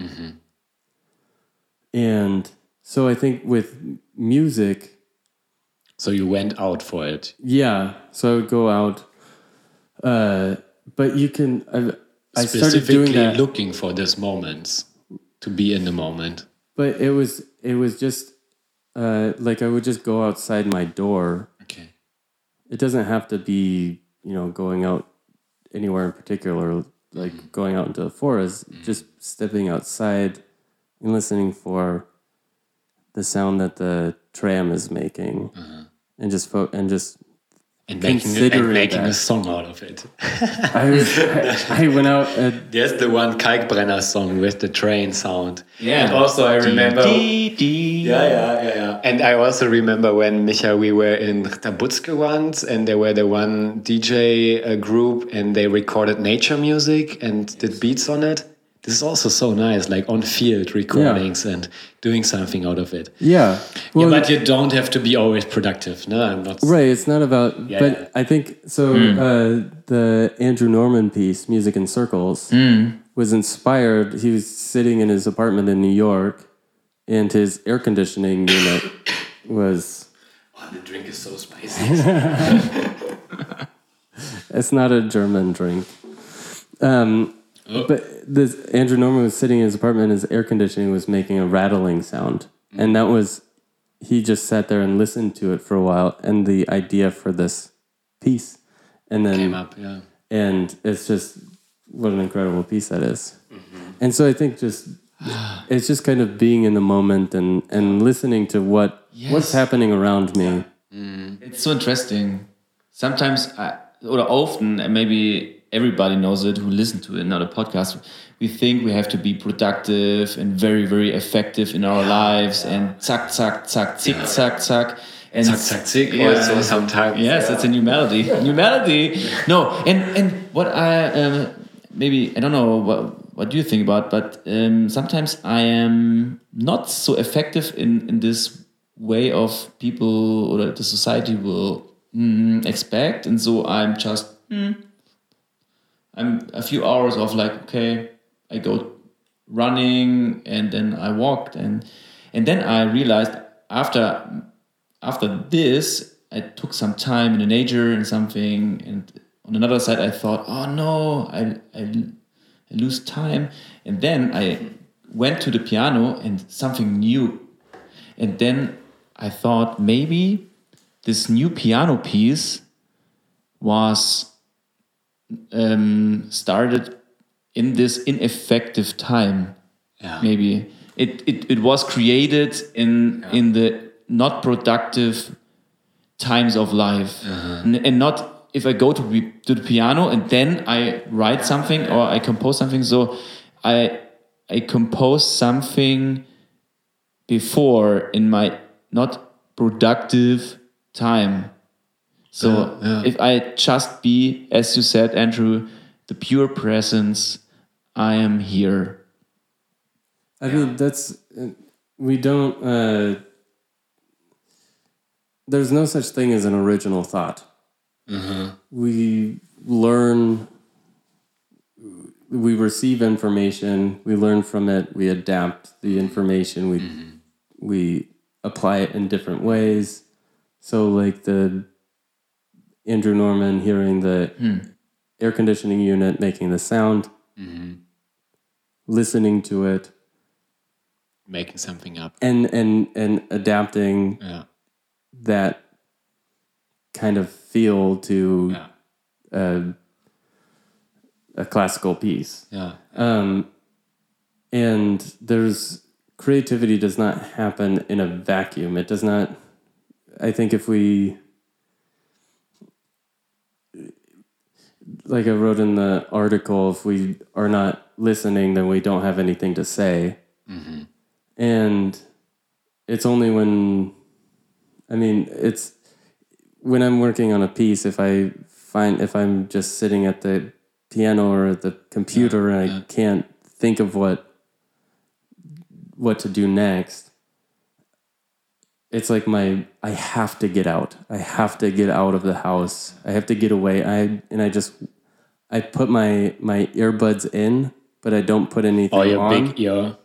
And so I think with music, so you went out for it yeah. So I would go out, uh, but you can. I, I started doing specifically that, looking for these moments to be in the moment but it was it was just uh, like I would just go outside my door. okay It doesn't have to be you know going out anywhere in particular, like going out into the forest. Just stepping outside and listening for the sound that the tram is making, and just fo- and just and making, and considering making a song out of it. I, was, I, I went out. At, There's the one Kalkbrenner song with the train sound. Yeah. And also I remember. Dee, dee. Yeah, yeah, yeah, yeah. And I also remember when Micha, we were in Tabutzke once, and there were the one DJ uh, group, and they recorded nature music and did beats on it. This is also so nice, like on field recordings and doing something out of it. yeah. Well, yeah, but you don't have to be always productive. No, I'm not. Right, it's not about. Yeah, but yeah. I think so. Uh, the Andrew Norman piece, "Music in Circles," was inspired. He was sitting in his apartment in New York, and his air conditioning unit was. Oh, the drink is so spicy. It's not a German drink. Um, But this Andrew Norman was sitting in his apartment. and His air conditioning was making a rattling sound, mm. and that was. He just sat there and listened to it for a while, and the idea for this piece, and then Came up, yeah. and it's just what an incredible piece that is. Mm-hmm. and so i think just it's just kind of being in the moment and and listening to what what's happening around me mm. It's so interesting. Sometimes, I, or often, and maybe everybody knows it who listen to another podcast. We think we have to be productive and very, very effective in our lives, and zack, zack, zack, zick, zack, zack, and Zack, zack, zick Yeah. also sometimes. Yes, it's a new melody. New melody. No, and and what I um, maybe I don't know what what do you think about, but um, sometimes I am not so effective in in this way of people or the society will mm, expect, and so I'm just mm, I'm a few hours of like okay, I go running and then I walked and and then I realized after after this I took some time in the nature and something and on another side I thought oh no I, I, I lose time. And then I went to the piano and something new. And then I thought maybe this new piano piece was um, started in this ineffective time Yeah. maybe. It, it, it was created in in the not productive times of life. N- and not if i go to, be, to the piano and then i write something or i compose something. So i i compose something before in my not productive time so if i just be as you said andrew the pure presence i am here. I mean that's uh, we don't uh there's no such thing as an original thought. Mm-hmm. We learn we receive information we learn from it we adapt the information we mm-hmm. we apply it in different ways. So like the andrew norman hearing the air conditioning unit making the sound listening to it Making something up. and and and adapting Yeah. that kind of feel to Yeah. a, a classical piece Yeah. um, and there's creativity does not happen in a vacuum it does not i think if we like i wrote in the article if we are not listening then we don't have anything to say. Mm-hmm. And it's only when i mean it's when i'm working on a piece if i find if i'm just sitting at the piano or at the computer and i can't think of what what to do next it's like my i have to get out i have to get out of the house i have to get away i and i just i put my my earbuds in but i don't put anything Or your on big ear.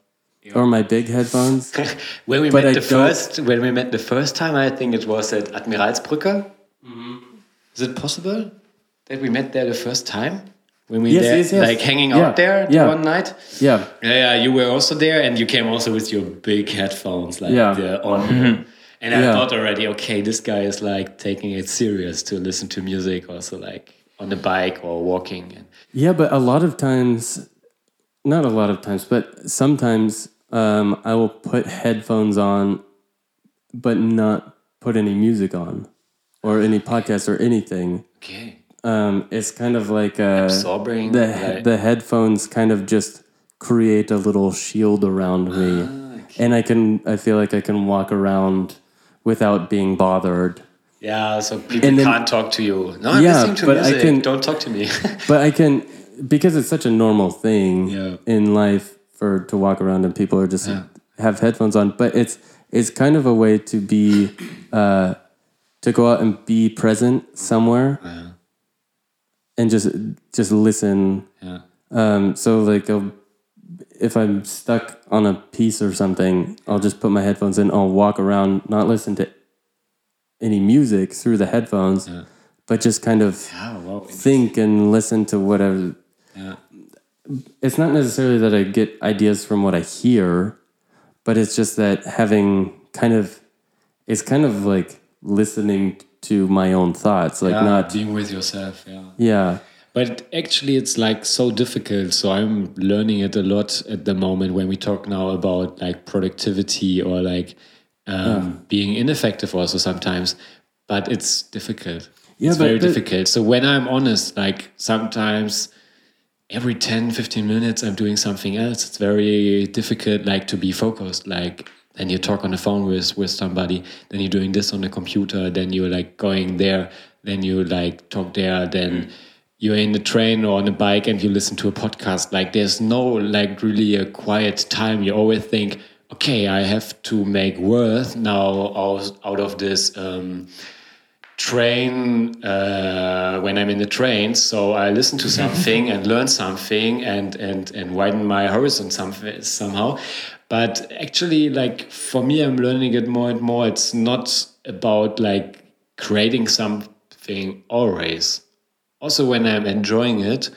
or my big headphones When we But met I the first, when we met the first time, I think it was at Admiralsbrücke. Mm-hmm. Is it possible that we met there the first time? When we Yes, there, yes, yes. like hanging Yeah, out there yeah. one night. yeah Yeah, yeah, you were also there, and you came also with your big headphones, like Yeah. on. Mm-hmm. And I Yeah. thought already, okay, this guy is like taking it serious to listen to music, also like on the bike or walking. Yeah, but a lot of times, not a lot of times, but sometimes um, I will put headphones on, but not put any music on. or any podcast or anything, Okay. um, it's kind of like uh, Absorbing, the the headphones kind of just create a little shield around me, Ah, and I can I feel like I can walk around without being bothered. Yeah, so people then- can't talk to you. No, I'm Yeah, listening to but I music. can- Don't talk to me. But I can because it's such a normal thing Yeah. in life for to walk around and people are just have headphones on. But it's it's kind of a way to be uh, to go out and be present somewhere and just just listen. yeah. Um, so like I'll, if I'm stuck on a piece or something, I'll just put my headphones in. I'll walk around, not listen to any music through the headphones, but just kind of Oh, wow. think and listen to whatever. Yeah. It's not necessarily that I get ideas from what I hear, but it's just that having kind of, it's kind of like listening to my own thoughts, like Yeah, not, being with yourself. Yeah. yeah, But actually, it's like so difficult. So I'm learning it a lot at the moment when we talk now about like productivity or like um, being ineffective also sometimes. But it's difficult. Yeah, it's but very the- difficult. So when I'm honest, like sometimes every 10, 15 minutes, I'm doing something else. It's very difficult, like to be focused. Like then you talk on the phone with with somebody, then you're doing this on the computer, then you're like going there, then you like talk there, then you're in the train or on a bike and you listen to a podcast. Like there's no like really a quiet time. You always think, okay, I have to make worth now out, of this. Um, train uh, when I'm in the train. So I listen to something and learn something and and and widen my horizon some, somehow. But actually, like for me, I'm learning it more and more. It's not about like creating something always. Also, when I'm enjoying it,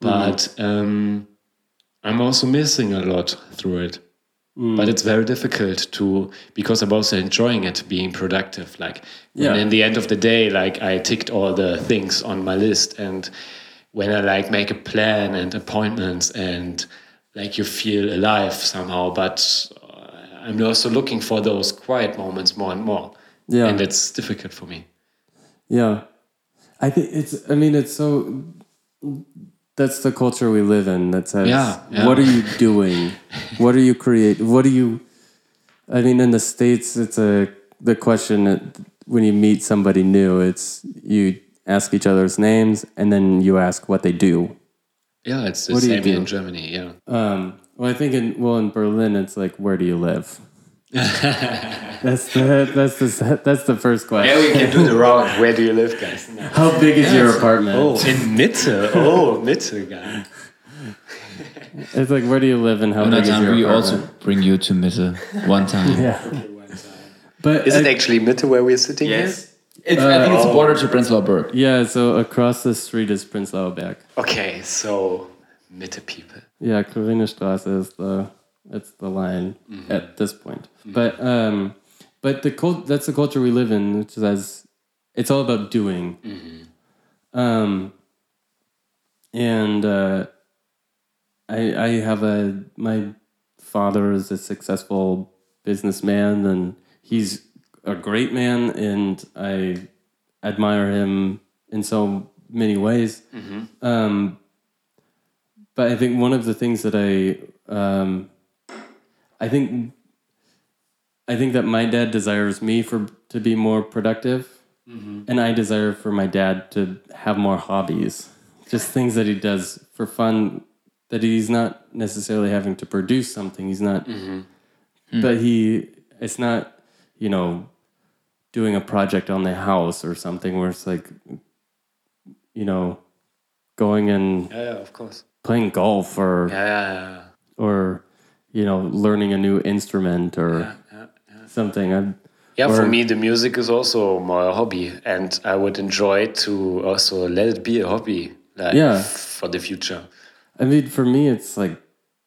but um, I'm also missing a lot through it but it's very difficult to because I'm also enjoying it being productive. Like Yeah. in the end of the day, like I ticked all the things on my list, and when I like make a plan and appointments, and like you feel alive somehow. But uh, I'm also looking for those quiet moments more and more. Yeah. and it's difficult for me. Yeah. I think it's, I mean, it's so, that's the culture we live in that says, Yeah, yeah. what are you doing? what are you create? What are you, I mean, in the States, it's a, the question that when you meet somebody new, it's, you ask each other's names and then you ask what they do. Yeah, it's the What do you same do? in Germany. Yeah, Um, well, I think in, well, in Berlin, it's like, where do you live? that's the, that's the, that's the first question. we can do the round. Where do you live, guys? How big is your apartment? Oh, in Mitte. Oh, Mitte, guy. It's like, where do you live and how big is Jonathan, your we apartment? also bring you to Mitte one time. Yeah. But Is it actually Mitte where we're sitting Yes. It's, I think it's a border to Prenzlauer Berg. yeah, so across the street is Prenzlauer Berg. Okay, so Mitte people. Yeah, Choriner Straße is the it's the line at this point. But um but the cult that's the culture we live in, which says it's all about doing. Um and uh I I have a my father is a successful businessman and he's a great man and I admire him in so many ways. Um, but I think one of the things that I um, I think I think that my dad desires me for to be more productive, mm-hmm. and I desire for my dad to have more hobbies, just things that he does for fun. That he's not necessarily having to produce something. He's not, mm-hmm. hmm. but he. It's not, you know, doing a project on the house or something where it's like, you know, going and Yeah, yeah, of course. playing golf or Yeah, yeah, yeah. or you know learning a new instrument or yeah, yeah. something I, Yeah, for me, the music is also more a hobby, and I would enjoy to also let it be a hobby, like Yeah. for the future. I mean for me it's like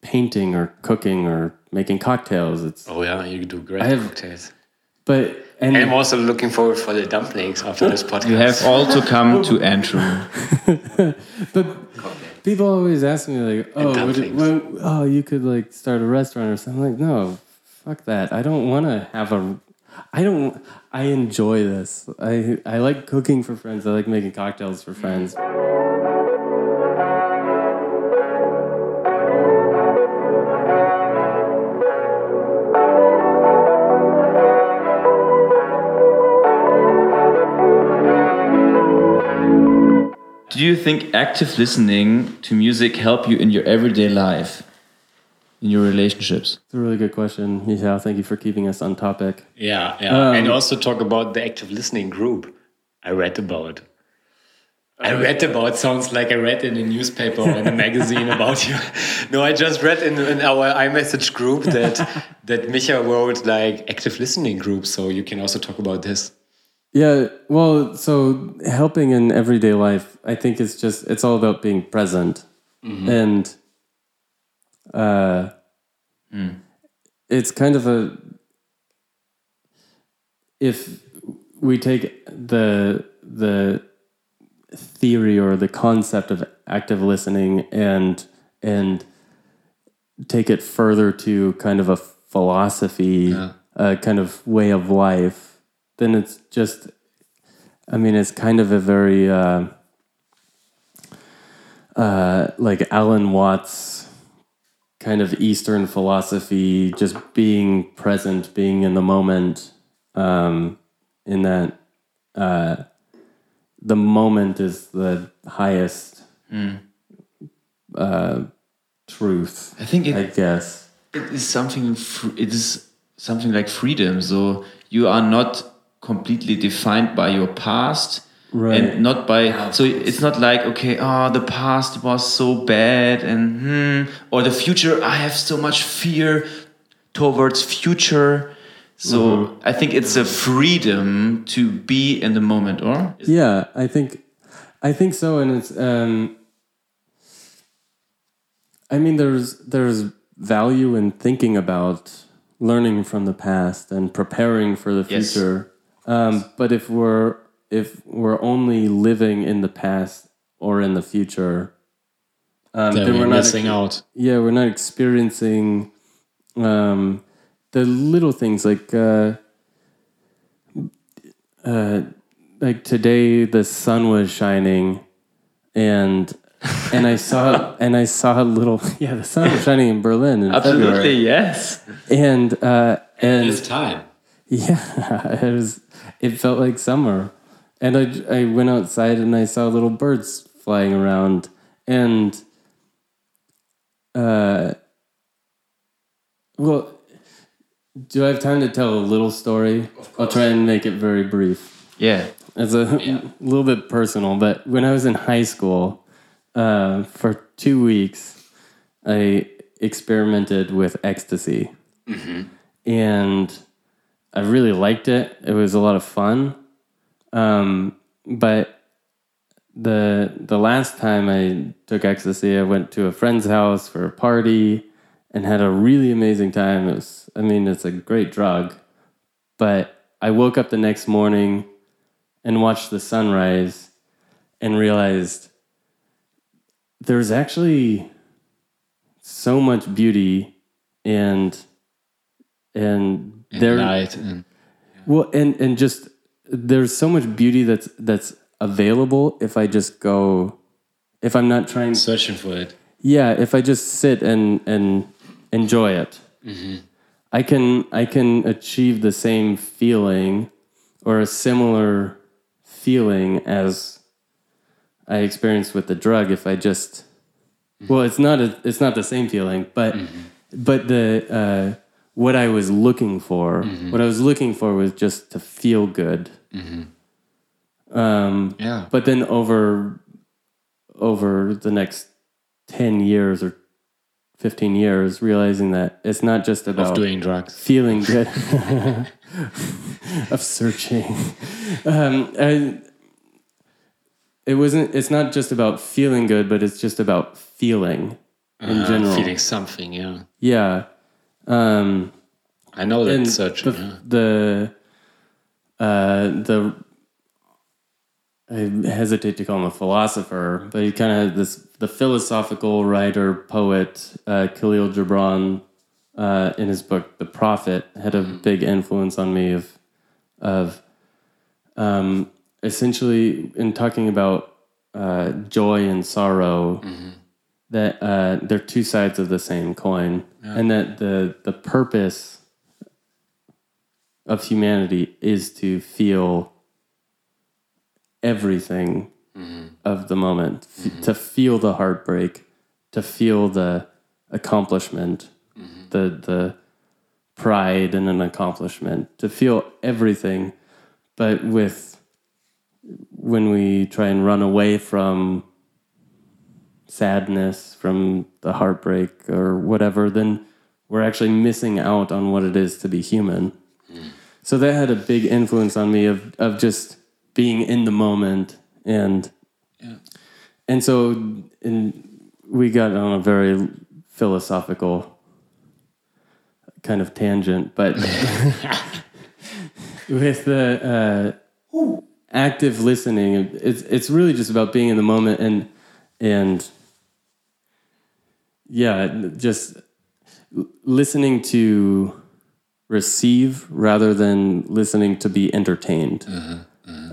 painting or cooking or making cocktails it's Oh yeah, you do great I have- cocktails. but and And I'm also looking forward for the dumplings after this podcast. You have all to come to Andrew. but people always ask me like oh would it, when, oh you could like start a restaurant or something I'm like no fuck that I don't want to have a I don't. I enjoy this. I I like cooking for friends. I like making cocktails for friends. Do you think active listening to music help you in your everyday life, in your relationships? It's a really good question. Yeah, thank you for keeping us on topic. Yeah, yeah. Um, and also talk about the active listening group. I read about. I read about sounds like I read in a newspaper or in a magazine about you. No, I just read in, in our iMessage group that that Micha wrote like active listening group. So you can also talk about this. Yeah, well, so helping in everyday life, I think it's just it's all about being present, mm-hmm. and uh, mm. it's kind of a if we take the the theory or the concept of active listening and and take it further to kind of a philosophy, a uh, kind of way of life, then it's just, I mean, it's kind of a very uh, uh, like Alan Watts kind of Eastern philosophy, just being present, being in the moment, um, in that uh, the moment is the highest uh, truth. I think it, I guess. it is something. It is something like freedom. So you are not completely defined by your past. Right. And not by so it's not like okay oh the past was so bad and hmm or the future I have so much fear towards future so I think it's a freedom to be in the moment or Yeah, I think, I think so, and it's. Um, I mean, there's there's value in thinking about learning from the past and preparing for the Yes. Future. Um, but if we're if we're only living in the past or in the future, um, Then then we're we're not missing out. yeah, we're not experiencing um, the little things like uh, uh, like today the sun was shining, and and I saw and I saw a little yeah the sun was shining in Berlin in absolutely February, yes and uh, and It's time. yeah, it was. It felt like summer, and I I went outside and I saw little birds flying around, and uh, well, do I have time to tell a little story? I'll try and make it very brief. yeah. It's a little bit personal, but when I was in high school, uh, for two weeks, I experimented with ecstasy, and I really liked it. It was a lot of fun, um, but the the last time I took ecstasy, I went to a friend's house for a party and had a really amazing time. It was, I mean, it's a great drug, but I woke up the next morning and watched the sunrise and realized there's actually so much beauty and and And there light and well and and just there's so much beauty that's that's available if I just go if I'm not trying searching for it. yeah if I just sit and and enjoy it. Mm-hmm. I can I can achieve the same feeling or a similar feeling as I experienced with the drug if I just mm-hmm. well it's not a, it's not the same feeling but mm-hmm. but the uh, what I was looking for what I was looking for was just to feel good. Um, Yeah. but then over over the next 10 years or 15 years realizing that it's not just about of doing drugs. feeling good. Of searching. Um, I, it wasn't it's not just about feeling good but it's just about feeling in Uh, general. feeling something. Yeah, yeah um, I know that searching. the yeah. the uh, the I hesitate to call him a philosopher, but he kind of had this the philosophical writer poet uh, Khalil Gibran uh, in his book The Prophet had a big influence on me of of um, essentially in talking about uh, joy and sorrow that uh, they're two sides of the same coin and that the the purpose of humanity is to feel everything mm-hmm. of the moment. F- mm-hmm. to feel the heartbreak to feel the accomplishment mm-hmm. the the pride in an accomplishment to feel everything. But with when we try and run away from sadness from the heartbreak or whatever then we're actually missing out on what it is to be human. So that had a big influence on me of of just being in the moment and and so in, we got on a very philosophical kind of tangent but with the uh, active listening it's it's really just about being in the moment and and yeah just listening to receive rather than listening to be entertained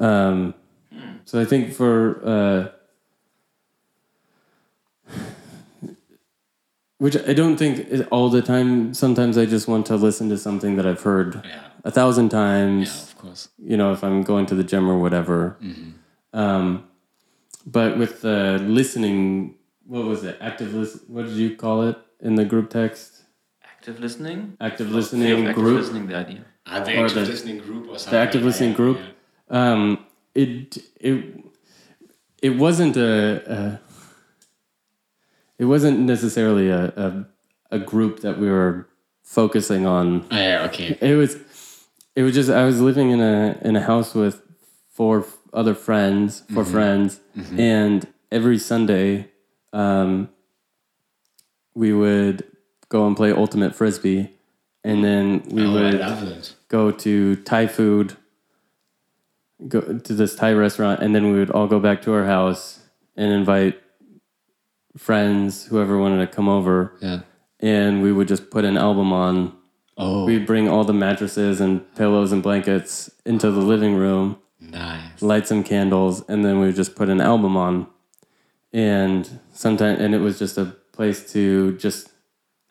um, so i think for uh, which i don't think all the time sometimes i just want to listen to something that i've heard Yeah. a thousand times Yeah, of course. you know, if I'm going to the gym or whatever. Um, but with the listening, what was it? Active listen. What did you call it in the group text? Active listening. Active listening active group. listening. The idea. Ah, the Or active the- listening group or something. The active listening yeah, group. yeah. Um, it it it wasn't a, a it wasn't necessarily a, a a group that we were focusing on Ah, yeah, okay. it was it was just I was living in a in a house with four other friends, 4 friends, and every Sunday, um, we would go and play ultimate frisbee, and then we Oh, would go to Thai food, go to this Thai restaurant, and then we would all go back to our house and invite friends, whoever wanted to come over, Yeah. and we would just put an album on Oh, We'd bring all the mattresses and pillows and blankets into the living room, nice. light some candles, and then we would just put an album on. And sometimes, and it was just a place to just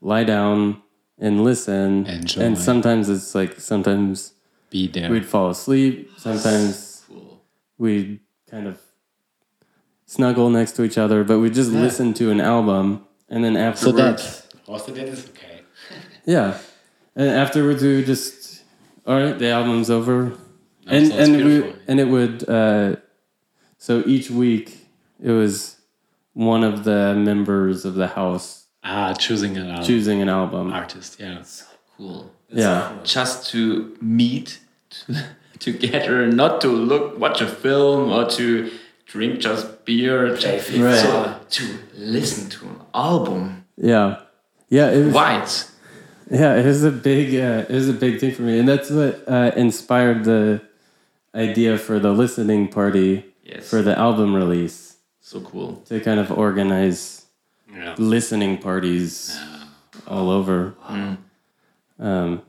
lie down and listen. Enjoy. And sometimes it's like sometimes Be there. we'd fall asleep. Sometimes Cool. we'd kind of snuggle next to each other, but we just listen to an album, and then so afterwards, that also that is okay. Yeah, and afterwards we would just, all right, the album's over, and and we and it would. Uh, so each week it was one of the members of the house Ah, choosing an album. choosing an album. artist. Yeah. it's Cool. Yeah, Just to meet together, not to look, watch a film or to drink just beer. Right. So to listen to an album. yeah, yeah. It was, White. Yeah, it was a big, uh, it was a big thing for me, and that's what uh, inspired the idea for the listening party Yes. for the album release So cool. to kind of organize Yeah. listening parties all over. Um,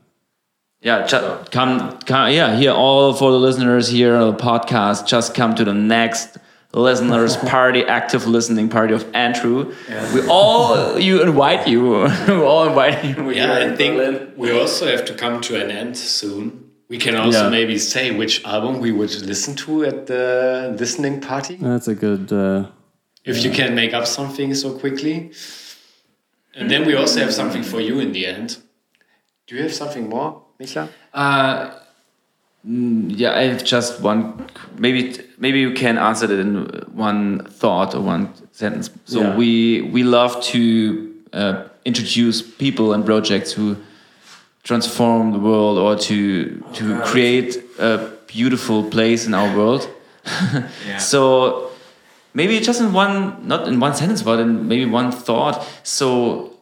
Yeah, just come, come, yeah, here, all for the listeners here on the podcast, just come to the next listeners party, active listening party of Andrew. We all, you invite you, we all invite you. Yeah, here I think Berlin. we also have to come to an end soon. We can also Yeah. maybe say which album we would listen to at the listening party. that's a good. Uh, If you can make up something so quickly. And then we also have something for you in the end. Do you have something more, Micha? Uh, mm, yeah, I have just one. Maybe maybe you can answer it in one thought or one sentence. So Yeah. we we love to uh, introduce people and projects who transform the world or to to create a beautiful place in our world. So maybe just in one, not in one sentence, but in maybe one thought. So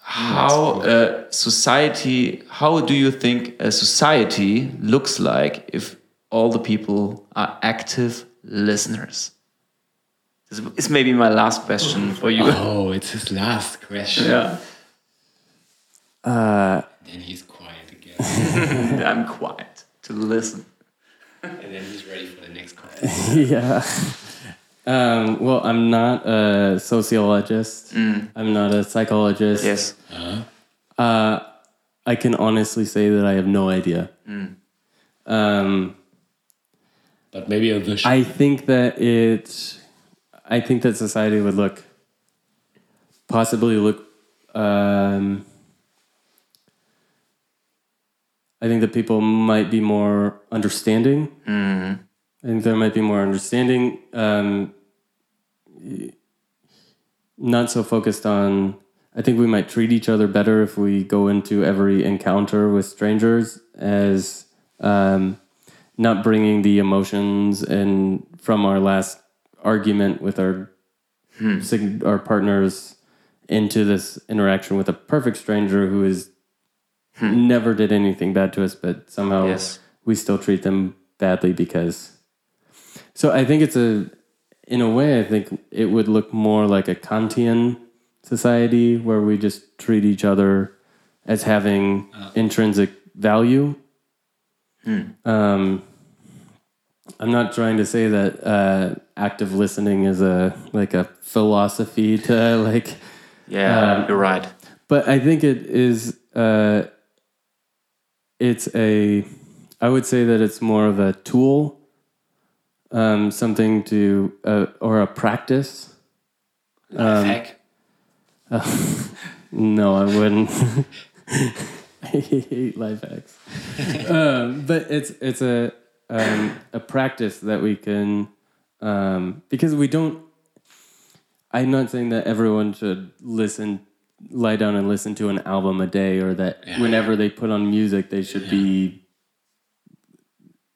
how a society how do you think a society looks like if all the people are active listeners this is maybe my last question for you Oh, it's his last question. yeah uh, Then he's quiet again. i'm quiet to listen. And then he's ready for the next call. yeah. Um, well, I'm not a sociologist. I'm not a psychologist. Yes. Uh, I can honestly say that I have no idea. Um, But maybe a vision. I think that it. I think that society would look. Possibly look. Um, I think that people might be more understanding. I think there might be more understanding. Um, not so focused on. I think we might treat each other better if we go into every encounter with strangers as um, not bringing the emotions and from our last argument with our sig- our partners into this interaction with a perfect stranger who is never did anything bad to us, but somehow Yes. we still treat them badly because. So I think it's a, in a way, I think it would look more like a Kantian society where we just treat each other as having intrinsic value. Um, I'm not trying to say that uh, active listening is a like a philosophy to like Yeah, you're right. but I think it is. Uh, it's a. I would say that it's more of a tool, um, something to, uh, or a practice. Life hack. No, I wouldn't. I hate life hacks. um, but it's it's a um, a practice that we can um, because we don't. I'm not saying that everyone should listen, lie down and listen to an album a day, or that whenever they put on music they should be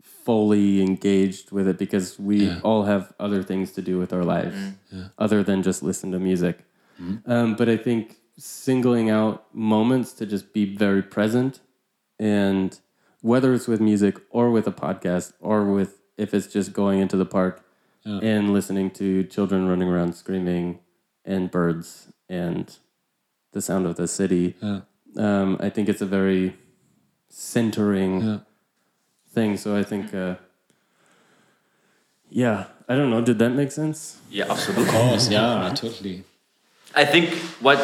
fully engaged with it because we Yeah. all have other things to do with our lives other than just listen to music. Um, but I think singling out moments to just be very present and whether it's with music or with a podcast or with if it's just going into the park and listening to children running around screaming and birds and the sound of the city Yeah. um, i think it's a very centering Yeah. thing so i think uh, yeah i don't know did that make sense Yeah, absolutely. Of course, yeah, totally. I think what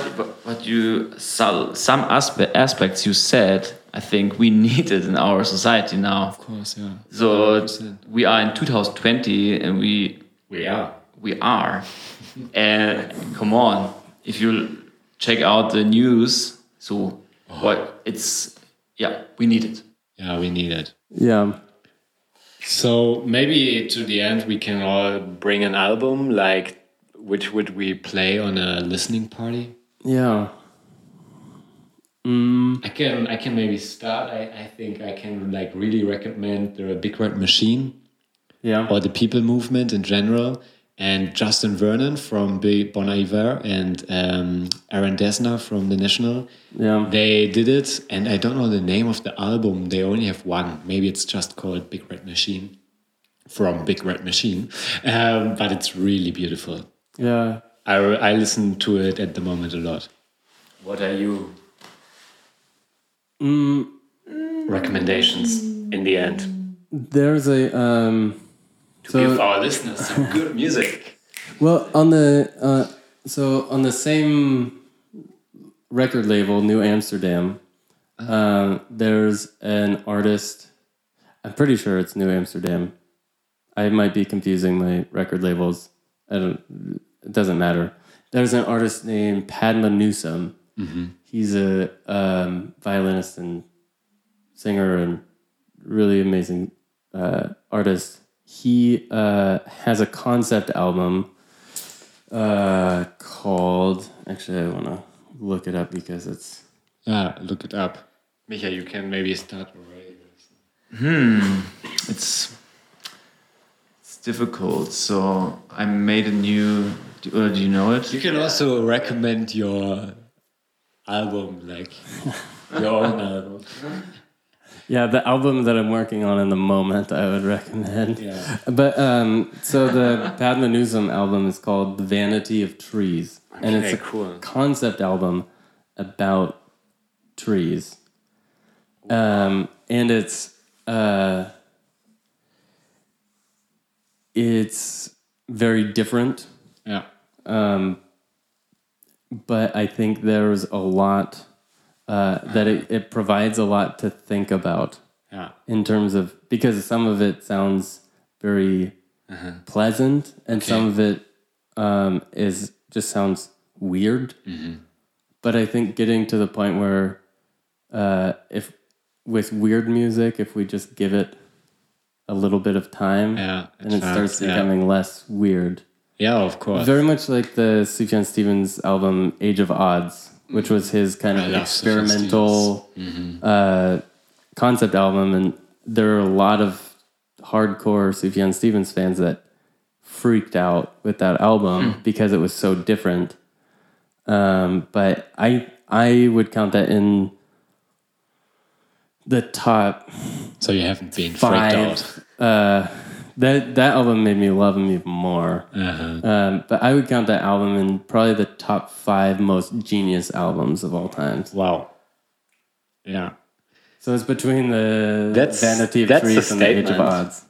what you some some aspe- aspects you said, I think we need it in our society now. Of course, yeah. So 100%. we are in 2020 and we We are. we are. and come on, if you check out the news, so uh-huh. what it's yeah, we need it. Yeah, we need it. yeah So maybe to the end we can all bring an album. Like, which would we play on a listening party? yeah mm. I can I can maybe start. I, I think I can like really recommend the Big Red Machine yeah or the People Movement in general, and Justin Vernon from Big Bon Iver and um, Aaron Dessner from the National. yeah They did it, and I don't know the name of the album. They only have one. Maybe it's just called Big Red Machine from Big Red Machine, um, but it's really beautiful. yeah I, I listen to it at the moment a lot. What are you? Recommendations in the end there's a um so give our listeners some good music. Well, on the uh, so on the same record label, New Amsterdam, um, there's an artist. I'm pretty sure it's New Amsterdam. I might be confusing my record labels. I don't. It doesn't matter. There's an artist named Padma Newsome. He's a um, violinist and singer and really amazing uh, artist. He uh, has a concept album uh, called. Actually, I want to look it up because it's. Yeah, look it up. Micha, you can maybe start already. It's it's difficult. So I made a new. Do, uh, do you know it? You can also recommend your album, like your own album. Yeah, the album that I'm working on in the moment, I would recommend. Yeah. But um, so the Padma Newsome album is called The Vanity of Trees, and it's a cool. concept album about trees. Um, and it's uh, it's very different, Yeah. um, but I think there's a lot uh, that it, it provides a lot to think about Yeah. in terms of because some of it sounds very pleasant and some of it um, is just sounds weird. But I think getting to the point where uh, if with weird music, if we just give it a little bit of time, Yeah, and it starts yeah. becoming less weird. Yeah, of course. Very much like the Sufjan Stevens album Age of Adz, which was his kind of Sufjan experimental uh, concept album. And there are a lot of hardcore Sufjan Stevens fans that freaked out with that album because it was so different. Um, but I I would count that in the top so you haven't been freaked out. Uh, that that album made me love him even more. Uh-huh. Um, but I would count that album in probably the top five most genius albums of all time. Wow. Yeah. So it's between the That's- Vanity of that's a Truth and the Age of statement. Adz.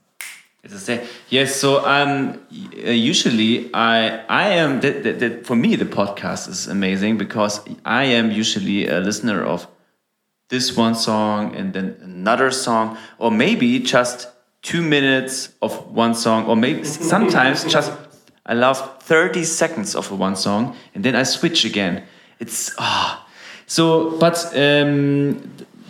It's a say yes. So um, y- uh, usually I I am that, that, that for me the podcast is amazing because I am usually a listener of this one song and then another song or maybe just two minutes of one song or maybe sometimes just I love thirty seconds of one song and then I switch again. It's ah so but um,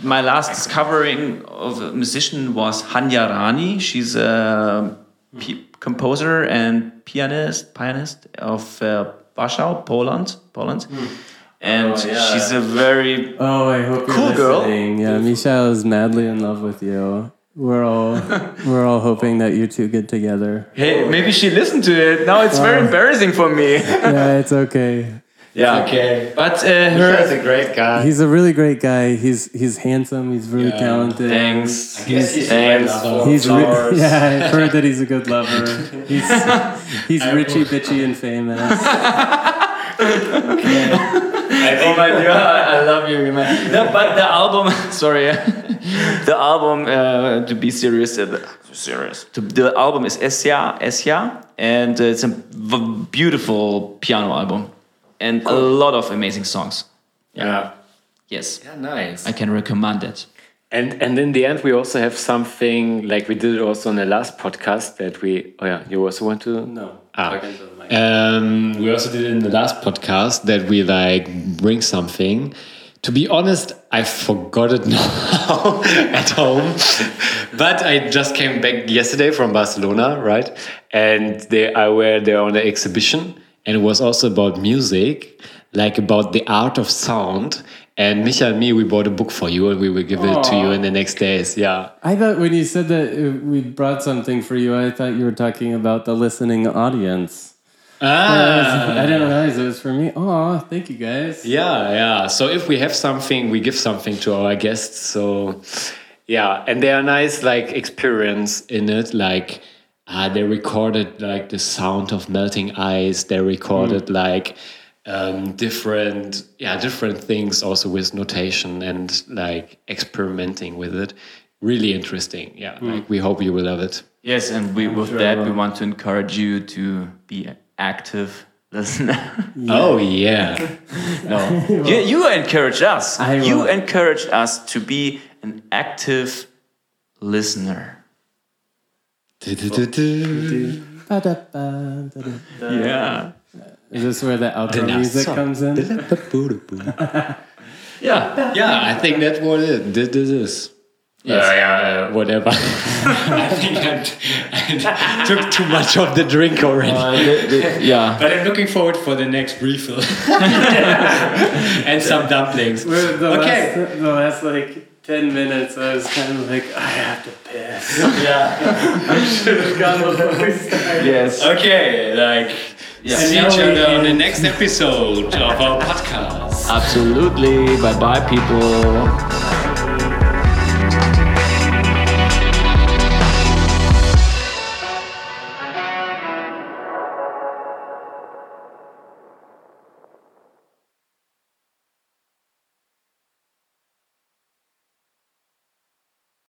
my last discovering of a musician was Hania Rani. She's a p- composer and pianist, pianist of uh, Warsaw, Poland, Poland, and Oh, yeah. she's a very Oh, I hope you're Cool girl. listening. Yeah, Michelle is madly in love with you. We're all we're all hoping that you two get together. hey. Maybe she listened to it. Now it's very embarrassing for me. Yeah, it's okay. yeah, okay. But uh, her. a great guy. He's a really great guy. He's he's handsome. He's really Yeah. talented. Thanks. guess he's Thanks. He's re- yeah. I've heard that he's a good lover. He's he's richy bitchy and famous. oh my god, I love you, man. No, but the album, sorry, the album. Uh, to be serious, uh, serious. The, the album is Esja, Esja, and uh, it's a beautiful piano album, and a lot of amazing songs. Yeah. Yes, Yeah, nice. I can recommend it. And and in the end, we also have something like we did it also on the last podcast that we. Oh yeah, you also want to? No. Ah. Um, we also did in the last podcast that we like bring something. To be honest, I forgot it now at home, but I just came back yesterday from Barcelona, right? And they I were there on the exhibition, and it was also about music, like about the art of sound. And Micha and me, we bought a book for you, and we will give it to you in the next days. Yeah. I thought when you said that uh, we brought something for you, I thought you were talking about the listening audience. Ah. I didn't realize it was for me. Oh, thank you guys. Yeah, yeah. So if we have something, we give something to our guests. So yeah, and they are nice like experience in it. Like uh, they recorded like the sound of melting ice. They recorded like um, different yeah different things also with notation and like experimenting with it. Really interesting. Yeah, like we hope you will love it. Yes, and we, with sure that, we want to encourage you to be active listener. Oh yeah. No, you, you encourage us. I You will. encourage us to be an active listener. Ba-da-ba, da-da. Yeah. Is this where the outro music comes in? Yeah. Yeah, I think that's what it this, this is. Yes. Uh, yeah, uh, whatever. I think I, I took too much of the drink already. Uh, the- the- yeah. but I'm looking forward for the next refill and some dumplings. The Okay. Last, the last like 10 minutes, I was kind of like, I have to piss. Yeah. I should have gone before we started. Yes. Okay, like see now each other on the next episode of our podcast. Absolutely. Bye bye, people.